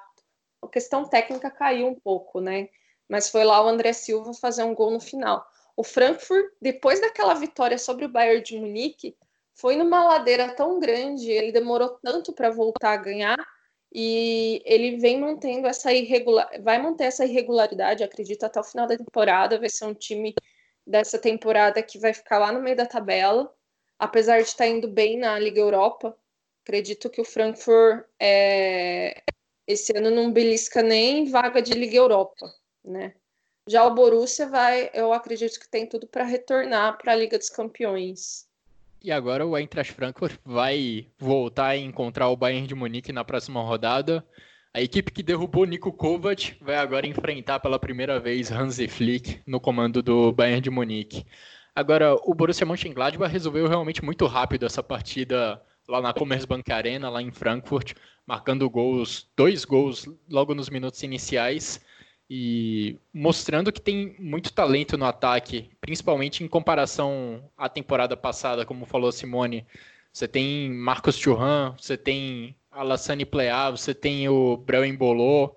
a questão técnica caiu um pouco, né? Mas foi lá o André Silva fazer um gol no final. O Frankfurt, depois daquela vitória sobre o Bayern de Munique, foi numa ladeira tão grande, ele demorou tanto para voltar a ganhar e ele vem mantendo essa irregular, vai manter essa irregularidade, acredito, até o final da temporada. Vai ser um time dessa temporada que vai ficar lá no meio da tabela, apesar de estar indo bem na Liga Europa. Acredito que o Frankfurt é, esse ano não belisca nem vaga de Liga Europa, né? Já o Borussia vai, eu acredito que tem tudo para retornar para a Liga dos Campeões. E agora o Eintracht Frankfurt vai voltar a encontrar o Bayern de Munique na próxima rodada. A equipe que derrubou Nico Kovac vai agora enfrentar pela primeira vez Hansi Flick no comando do Bayern de Munique. Agora, o Borussia Mönchengladbach resolveu realmente muito rápido essa partida lá na Commerzbank Arena, lá em Frankfurt, marcando gols, dois gols logo nos minutos iniciais e mostrando que tem muito talento no ataque, principalmente em comparação à temporada passada, como falou Simone. Você tem Marcos Churran, você tem Alassane Plea, você tem o Breu Embolô.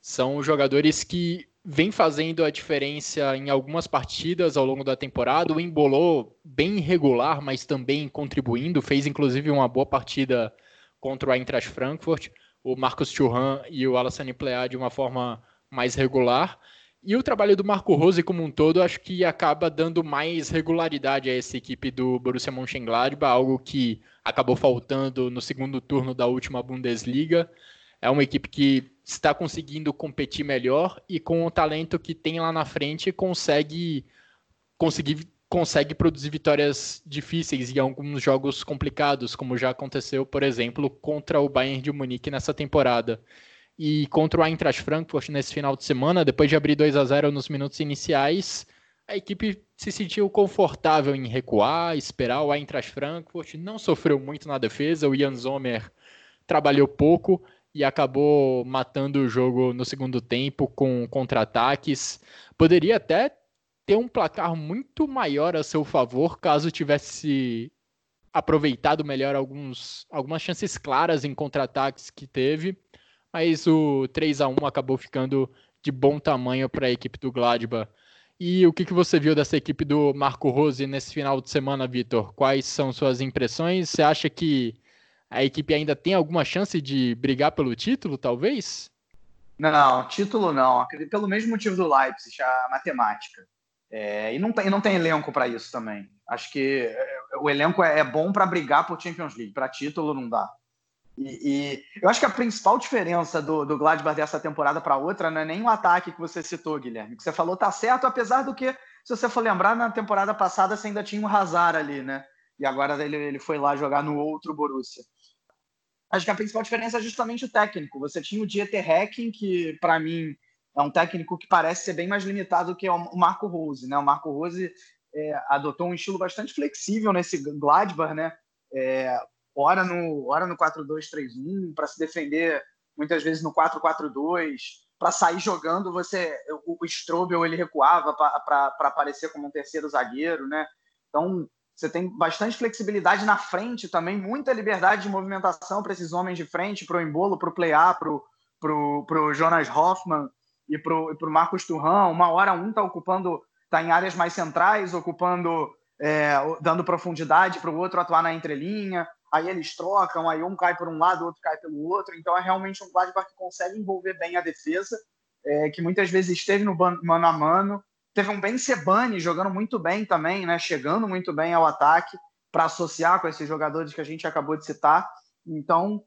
São jogadores que vêm fazendo a diferença em algumas partidas ao longo da temporada. O Embolô, bem irregular, mas também contribuindo, fez inclusive uma boa partida contra o Eintracht Frankfurt. O Marcos Churran e o Alassane Plea de uma forma mais regular. E o trabalho do Marco Rose como um todo, acho que acaba dando mais regularidade a essa equipe do Borussia Mönchengladbach, algo que acabou faltando no segundo turno da última Bundesliga. É uma equipe que está conseguindo competir melhor e com o talento que tem lá na frente consegue conseguir consegue produzir vitórias difíceis em alguns jogos complicados, como já aconteceu, por exemplo, contra o Bayern de Munique nessa temporada e contra o Eintracht Frankfurt nesse final de semana, depois de abrir 2 a 0 nos minutos iniciais, a equipe se sentiu confortável em recuar, esperar o Eintracht Frankfurt, não sofreu muito na defesa, o Jan Sommer trabalhou pouco e acabou matando o jogo no segundo tempo com contra-ataques. Poderia até ter um placar muito maior a seu favor caso tivesse aproveitado melhor alguns, algumas chances claras em contra-ataques que teve mas o 3 a 1 acabou ficando de bom tamanho para a equipe do Gladbach. E o que, que você viu dessa equipe do Marco Rose nesse final de semana, Vitor? Quais são suas impressões? Você acha que a equipe ainda tem alguma chance de brigar pelo título, talvez? Não, título não. Pelo mesmo motivo do Leipzig, a matemática. É, e, não tem, não tem elenco para isso também. Acho que é, o elenco é, é bom para brigar por Champions League, para título não dá. E, e, eu acho que a principal diferença do, do Gladbach dessa temporada para outra não é nem o ataque que você citou, Guilherme. Que você falou tá certo, apesar do que, se você for lembrar, na temporada passada você ainda tinha o Hazard ali, né? E agora ele, ele foi lá jogar no outro Borussia. Acho que a principal diferença é justamente o técnico. Você tinha o Dieter Hecking, que para mim é um técnico que parece ser bem mais limitado que o Marco Rose, né? O Marco Rose é, adotou um estilo bastante flexível nesse Gladbach, né? É, ora no, ora no 4-2-3-1, para se defender muitas vezes no 4-4-2, para sair jogando, você o, o Strobel ele recuava para aparecer como um terceiro zagueiro, né? Então, você tem bastante flexibilidade na frente também, muita liberdade de movimentação para esses homens de frente, para o Embolo, para o Plea, para o Jonas Hoffman e para o Marcos Turrão. Uma hora um está ocupando, está em áreas mais centrais, ocupando, é, dando profundidade para o outro atuar na entrelinha aí eles trocam, aí um cai por um lado, o outro cai pelo outro. Então é realmente um Gladbach que consegue envolver bem a defesa, é, que muitas vezes esteve no mano a mano. Teve um Ben Sebani jogando muito bem também, né? chegando muito bem ao ataque para associar com esses jogadores que a gente acabou de citar. Então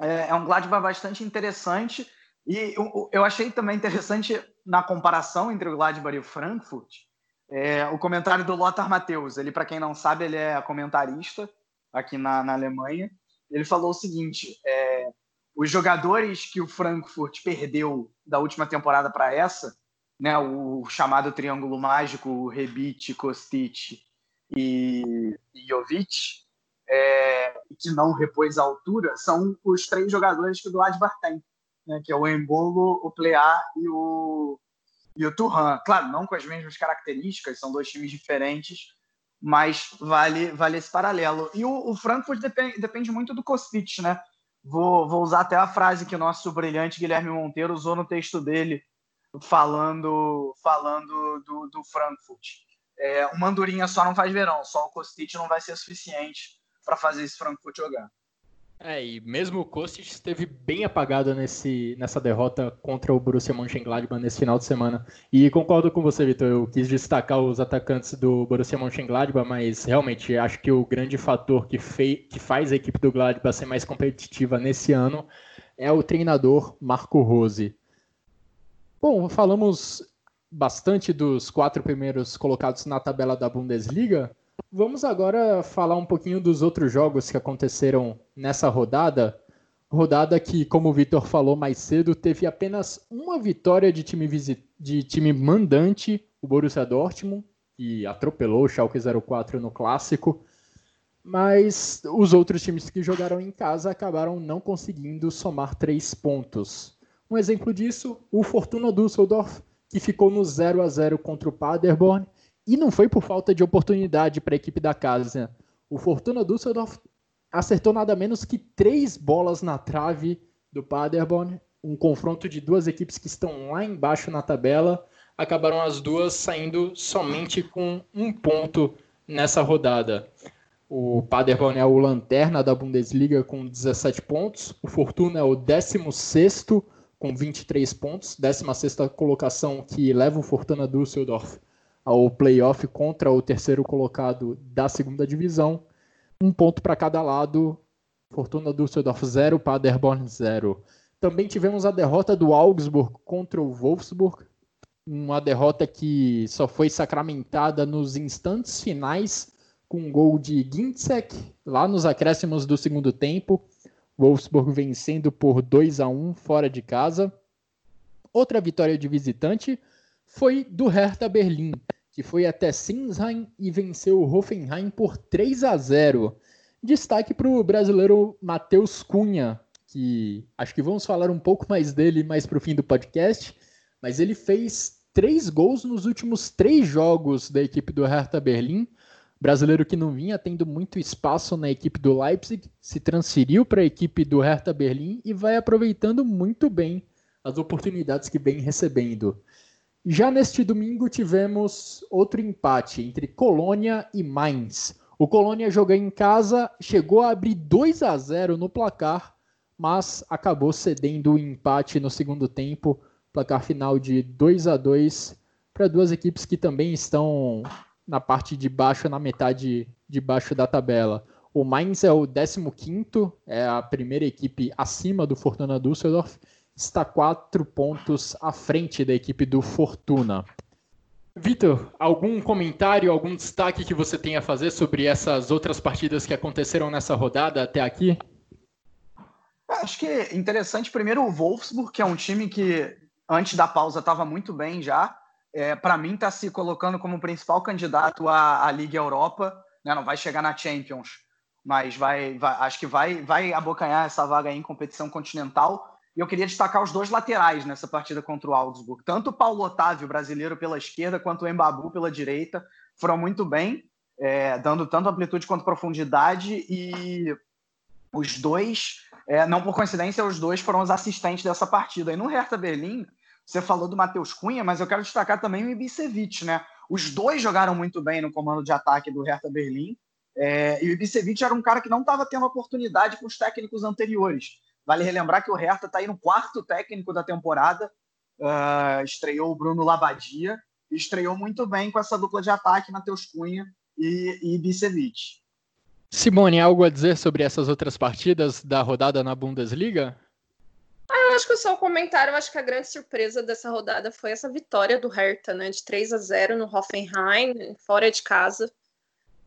é, é um Gladbach bastante interessante. E eu, achei também interessante na comparação entre o Gladbach e o Frankfurt, é, o comentário do Lothar Matheus. Ele, para quem não sabe, ele é comentarista aqui na, na Alemanha. Ele falou o seguinte: é, os jogadores que o Frankfurt perdeu da última temporada para essa, né, o chamado triângulo mágico, Rebic, Kostic e Jovic, é, que não repôs a altura, são os três jogadores que o Gladbach tem, né, que é o Embolo, o Plea e o, e o Turhan. Claro, não com as mesmas características, são dois times diferentes, mas vale, vale esse paralelo. E o, o Frankfurt depende, depende muito do Kostic, né? Vou, vou usar até a frase que o nosso brilhante Guilherme Monteiro usou no texto dele, falando, falando do, do Frankfurt. É, uma andorinha só não faz verão, só o Kostic não vai ser suficiente para fazer esse Frankfurt jogar. É, e mesmo o Kostic esteve bem apagado nesse, nessa derrota contra o Borussia Mönchengladbach nesse final de semana. E concordo com você, Vitor, eu quis destacar os atacantes do Borussia Mönchengladbach, mas realmente acho que o grande fator que, fei, que faz a equipe do Gladbach ser mais competitiva nesse ano é o treinador Marco Rose. Bom, falamos bastante dos quatro primeiros colocados na tabela da Bundesliga, Vamos agora falar um pouquinho dos outros jogos que aconteceram nessa rodada. Rodada que, como o Vitor falou mais cedo, teve apenas uma vitória de time, de time mandante, o Borussia Dortmund, que atropelou o Schalke 04 no clássico. Mas os outros times que jogaram em casa acabaram não conseguindo somar três pontos. Um exemplo disso, o Fortuna Düsseldorf, que ficou no 0 a 0 contra o Paderborn e não foi por falta de oportunidade para a equipe da casa. O Fortuna Düsseldorf acertou nada menos que três bolas na trave do Paderborn. Um confronto de duas equipes que estão lá embaixo na tabela. Acabaram as duas saindo somente com um ponto nessa rodada. O Paderborn é o lanterna da Bundesliga com 17 pontos. O Fortuna é o 16 com 23 pontos. 16 colocação que leva o Fortuna Düsseldorf ao playoff contra o terceiro colocado da segunda divisão. Um ponto para cada lado. Fortuna Düsseldorf 0, Paderborn 0. Também tivemos a derrota do Augsburg contra o Wolfsburg. Uma derrota que só foi sacramentada nos instantes finais com um gol de Gintzek, lá nos acréscimos do segundo tempo. Wolfsburg vencendo por 2 a 1 fora de casa. Outra vitória de visitante foi do Hertha Berlim, que foi até Sinsheim e venceu o Hoffenheim por 3 a 0. Destaque para o brasileiro Matheus Cunha, que acho que vamos falar um pouco mais dele mais para o fim do podcast, mas ele fez três gols nos últimos três jogos da equipe do Hertha Berlim. Brasileiro que não vinha tendo muito espaço na equipe do Leipzig, se transferiu para a equipe do Hertha Berlim e vai aproveitando muito bem as oportunidades que vem recebendo. Já neste domingo tivemos outro empate entre Colônia e Mainz. O Colônia jogou em casa, chegou a abrir 2 a 0 no placar, mas acabou cedendo o empate no segundo tempo, placar final de 2 a 2 para duas equipes que também estão na parte de baixo, na metade de baixo da tabela. O Mainz é o 15º, é a primeira equipe acima do Fortuna Düsseldorf, está quatro pontos à frente da equipe do Fortuna. Vitor, algum comentário, algum destaque que você tenha a fazer sobre essas outras partidas que aconteceram nessa rodada até aqui? Acho que é interessante primeiro o Wolfsburg, que é um time que antes da pausa estava muito bem já. É, Para mim, está se colocando como principal candidato à, à Liga Europa. Né? Não vai chegar na Champions, mas vai, vai, acho que vai, vai abocanhar essa vaga em competição continental. E eu queria destacar os dois laterais nessa partida contra o Augsburg. Tanto o Paulo Otávio, brasileiro, pela esquerda, quanto o Embabu pela direita, foram muito bem, é, dando tanto amplitude quanto profundidade. E os dois, é, não por coincidência, os dois foram os assistentes dessa partida. E no Hertha Berlim, você falou do Matheus Cunha, mas eu quero destacar também o Ibisevic, né? Os dois jogaram muito bem no comando de ataque do Hertha Berlim. É, e o Ibisevic era um cara que não estava tendo oportunidade com os técnicos anteriores. Vale relembrar que o Hertha está aí no quarto técnico da temporada. Uh, estreou o Bruno Labadia estreou muito bem com essa dupla de ataque, Matheus Cunha e, e Bicevic. Simone, algo a dizer sobre essas outras partidas da rodada na Bundesliga? Ah, eu acho que só um comentário, eu acho que a grande surpresa dessa rodada foi essa vitória do Hertha, né, de 3 a 0 no Hoffenheim, fora de casa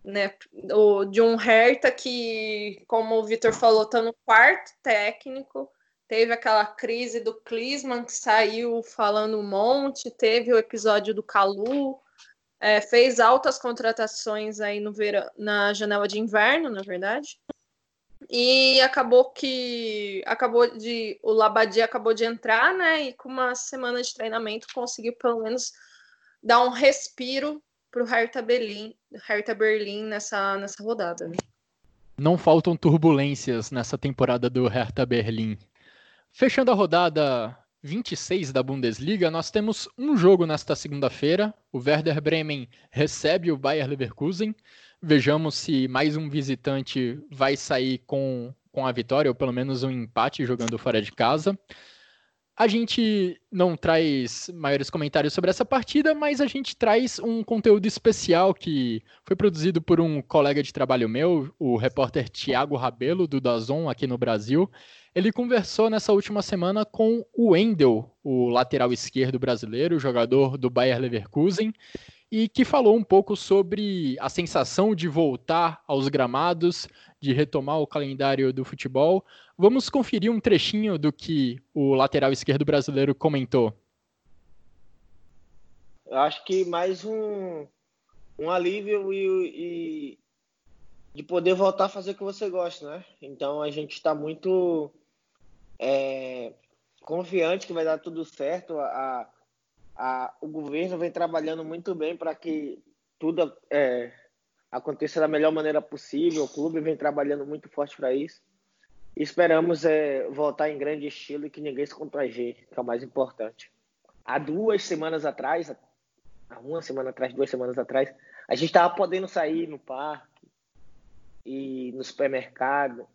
né, o, de um Hertha que, como o Vitor falou, está no quarto técnico. Teve aquela crise do Klinsmann que saiu falando um monte, teve o episódio do Calu, é, fez altas contratações aí no verão, na janela de inverno, na verdade. E acabou que acabou de o Labadia acabou de entrar, né? E com uma semana de treinamento conseguiu pelo menos dar um respiro para o Hertha Berlim, Hertha Berlim nessa, nessa rodada. Né? Não faltam turbulências nessa temporada do Hertha Berlim. Fechando a rodada 26 da Bundesliga, nós temos um jogo nesta segunda-feira. O Werder Bremen recebe o Bayer Leverkusen. Vejamos se mais um visitante vai sair com, com a vitória, ou pelo menos um empate jogando fora de casa. A gente não traz maiores comentários sobre essa partida, mas a gente traz um conteúdo especial que foi produzido por um colega de trabalho meu, o repórter Tiago Rabelo, do Dazon, aqui no Brasil. Ele conversou nessa última semana com o Wendel, o lateral esquerdo brasileiro, jogador do Bayer Leverkusen, e que falou um pouco sobre a sensação de voltar aos gramados, de retomar o calendário do futebol. Vamos conferir um trechinho do que o lateral esquerdo brasileiro comentou. Eu acho que mais um, um alívio e, e de poder voltar a fazer o que você gosta, né? Então a gente está muito é, confiante que vai dar tudo certo. A, a, o governo vem trabalhando muito bem para que tudo é, aconteça da melhor maneira possível. O clube vem trabalhando muito forte para isso. E esperamos é, voltar em grande estilo e que ninguém se contagie, que é o mais importante. Há duas semanas atrás, há uma semana atrás, duas semanas atrás, a gente estava podendo sair no parque e no supermercado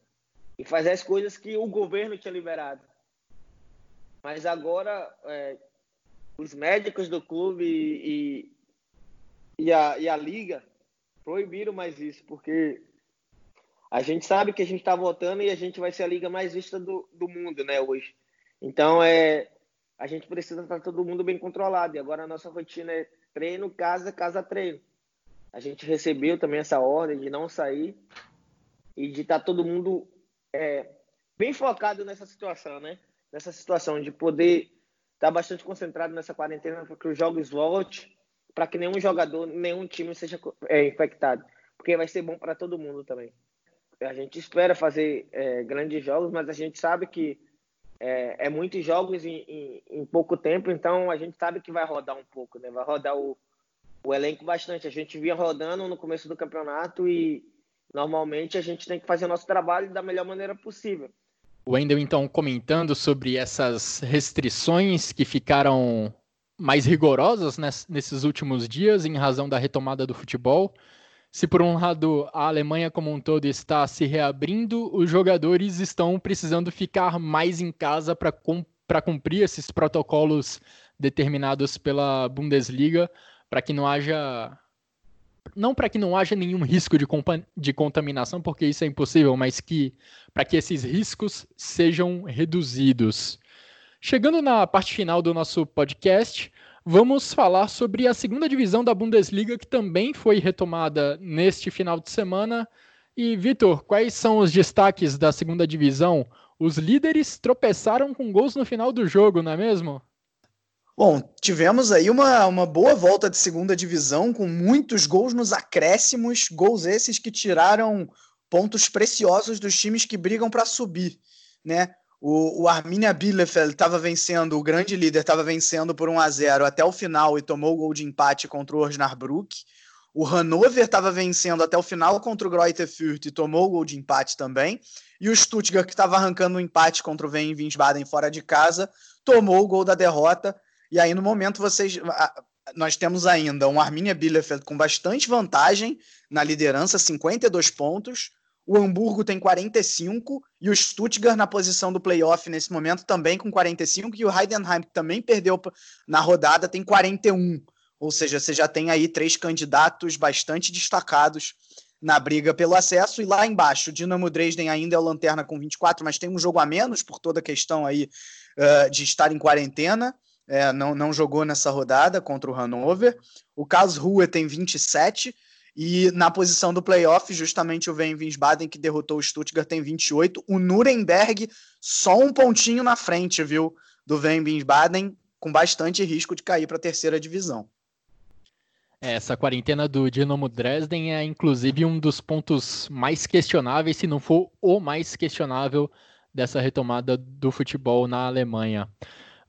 e fazer as coisas que o governo tinha liberado. Mas agora é, os médicos do clube e, e, a, e a liga proibiram mais isso, porque a gente sabe que a gente está voltando e a gente vai ser a liga mais vista do, do mundo, né, hoje. Então, é, a gente precisa estar todo mundo bem controlado. E agora a nossa rotina é treino, casa, casa, treino. A gente recebeu também essa ordem de não sair e de estar todo mundo é, bem focado nessa situação, né? Nessa situação de poder estar bastante concentrado nessa quarentena para que os jogos voltem, para que nenhum jogador, nenhum time seja é, infectado, porque vai ser bom para todo mundo também. A gente espera fazer é, grandes jogos, mas a gente sabe que é, é muitos jogos em, em, em, pouco tempo, então a gente sabe que vai rodar um pouco, né? Vai rodar o, o elenco bastante. A gente vinha rodando no começo do campeonato e normalmente a gente tem que fazer o nosso trabalho da melhor maneira possível. O Wendel, então, comentando sobre essas restrições que ficaram mais rigorosas nesses últimos dias em razão da retomada do futebol. Se por um lado a Alemanha como um todo está se reabrindo, os jogadores estão precisando ficar mais em casa para cumprir esses protocolos determinados pela Bundesliga, para que não haja não para que não haja nenhum risco de, de contaminação, porque isso é impossível, mas que para que esses riscos sejam reduzidos. Chegando na parte final do nosso podcast, vamos falar sobre a segunda divisão da Bundesliga, que também foi retomada neste final de semana. E, Vitor, quais são os destaques da segunda divisão? Os líderes tropeçaram com gols no final do jogo, não é mesmo? Bom, tivemos aí uma, uma boa volta de segunda divisão, com muitos gols nos acréscimos, gols esses que tiraram pontos preciosos dos times que brigam para subir, né? O, o Arminia Bielefeld estava vencendo, o grande líder estava vencendo por 1 a 0 até o final e tomou o gol de empate contra o Osnabrück. O Hannover estava vencendo até o final contra o Greuther Fürth e tomou o gol de empate também. E o Stuttgart, que estava arrancando um empate contra o Wien Wiesbaden fora de casa, tomou o gol da derrota. E aí, no momento, vocês nós temos ainda um Arminia Bielefeld com bastante vantagem na liderança, 52 pontos o Hamburgo tem 45 e o Stuttgart na posição do playoff nesse momento também com 45 e o Heidenheim que também perdeu na rodada tem 41. Ou seja, você já tem aí três candidatos bastante destacados na briga pelo acesso e lá embaixo o Dinamo Dresden ainda é o lanterna com 24, mas tem um jogo a menos por toda a questão aí uh, de estar em quarentena. É, não, não jogou nessa rodada contra o Hannover. O Karlsruhe tem 27 e na posição do playoff, justamente o Wien Wiesbaden, que derrotou o Stuttgart, tem 28. O Nuremberg só um pontinho na frente, viu? Do Wien Wiesbaden, com bastante risco de cair para a terceira divisão. Essa quarentena do Dinamo Dresden é inclusive um dos pontos mais questionáveis, se não for o mais questionável dessa retomada do futebol na Alemanha.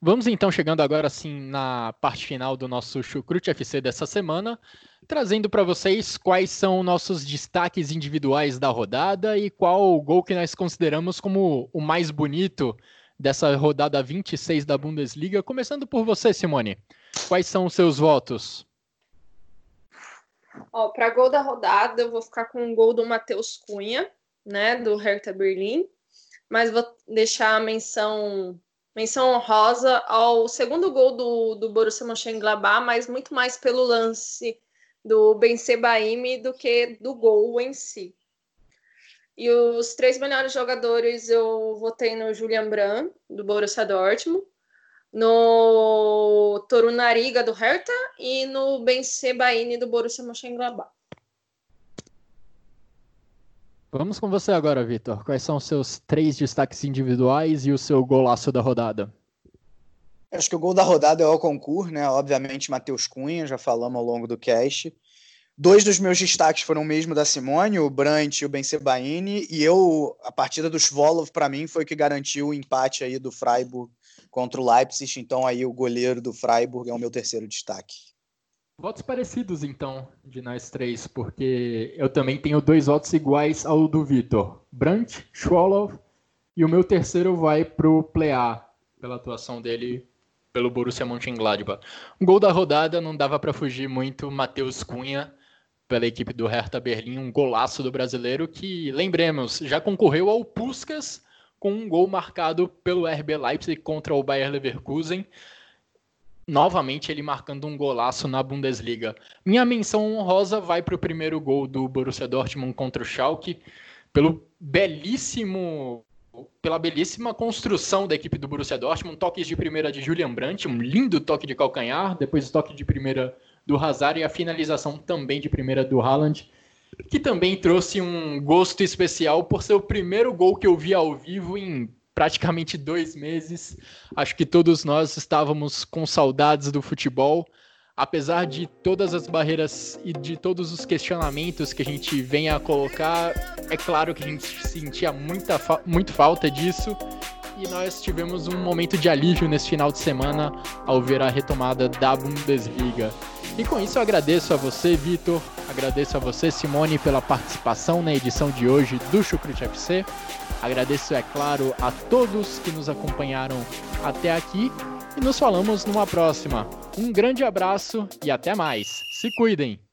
Vamos então chegando agora assim na parte final do nosso Chucrute FC dessa semana, trazendo para vocês quais são nossos destaques individuais da rodada e qual o gol que nós consideramos como o mais bonito dessa rodada 26 da Bundesliga. Começando por você, Simone. Quais são os seus votos? Ó, para gol da rodada, eu vou ficar com o gol do Matheus Cunha, né, do Hertha Berlim, mas vou deixar a menção menção honrosa ao segundo gol do, do Borussia Mönchengladbach, mas muito mais pelo lance do Ben do que do gol em si. E os três melhores jogadores eu votei no Julian Brand, do Borussia Dortmund, no Torunariga, do Hertha, e no Ben do Borussia Mönchengladbach. Vamos com você agora, Vitor. Quais são os seus três destaques individuais e o seu golaço da rodada? Acho que o gol da rodada é o concurso, né? Obviamente, Matheus Cunha, já falamos ao longo do cast. Dois dos meus destaques foram o mesmo da Simone, o Brandt e o Bencebaini, e eu, a partida dos Volov, para mim, foi o que garantiu o empate aí do Freiburg contra o Leipzig, então aí o goleiro do Freiburg é o meu terceiro destaque. Votos parecidos, então, de nós três, porque eu também tenho dois votos iguais ao do Vitor. Brandt, Schwolow, e o meu terceiro vai pro Plea, pela atuação dele pelo Borussia Mönchengladbach. Um gol da rodada, não dava para fugir muito, Matheus Cunha, pela equipe do Hertha Berlim, um golaço do brasileiro que, lembremos, já concorreu ao Puskas com um gol marcado pelo RB Leipzig contra o Bayer Leverkusen novamente ele marcando um golaço na Bundesliga. Minha menção honrosa vai para o primeiro gol do Borussia Dortmund contra o Schalke, pelo belíssimo pela belíssima construção da equipe do Borussia Dortmund, toques de primeira de Julian Brandt, um lindo toque de calcanhar, depois o toque de primeira do Hazard e a finalização também de primeira do Haaland, que também trouxe um gosto especial por ser o primeiro gol que eu vi ao vivo em praticamente dois meses. Acho que todos nós estávamos com saudades do futebol. Apesar de todas as barreiras e de todos os questionamentos que a gente vem a colocar, é claro que a gente sentia muita fa muito falta disso. e nós tivemos um momento de alívio nesse final de semana ao ver a retomada da Bundesliga. E com isso eu agradeço a você, Vitor, agradeço a você, Simone, pela participação na edição de hoje do Chucrute FC. Agradeço, é claro, a todos que nos acompanharam até aqui e nos falamos numa próxima. Um grande abraço e até mais. Se cuidem!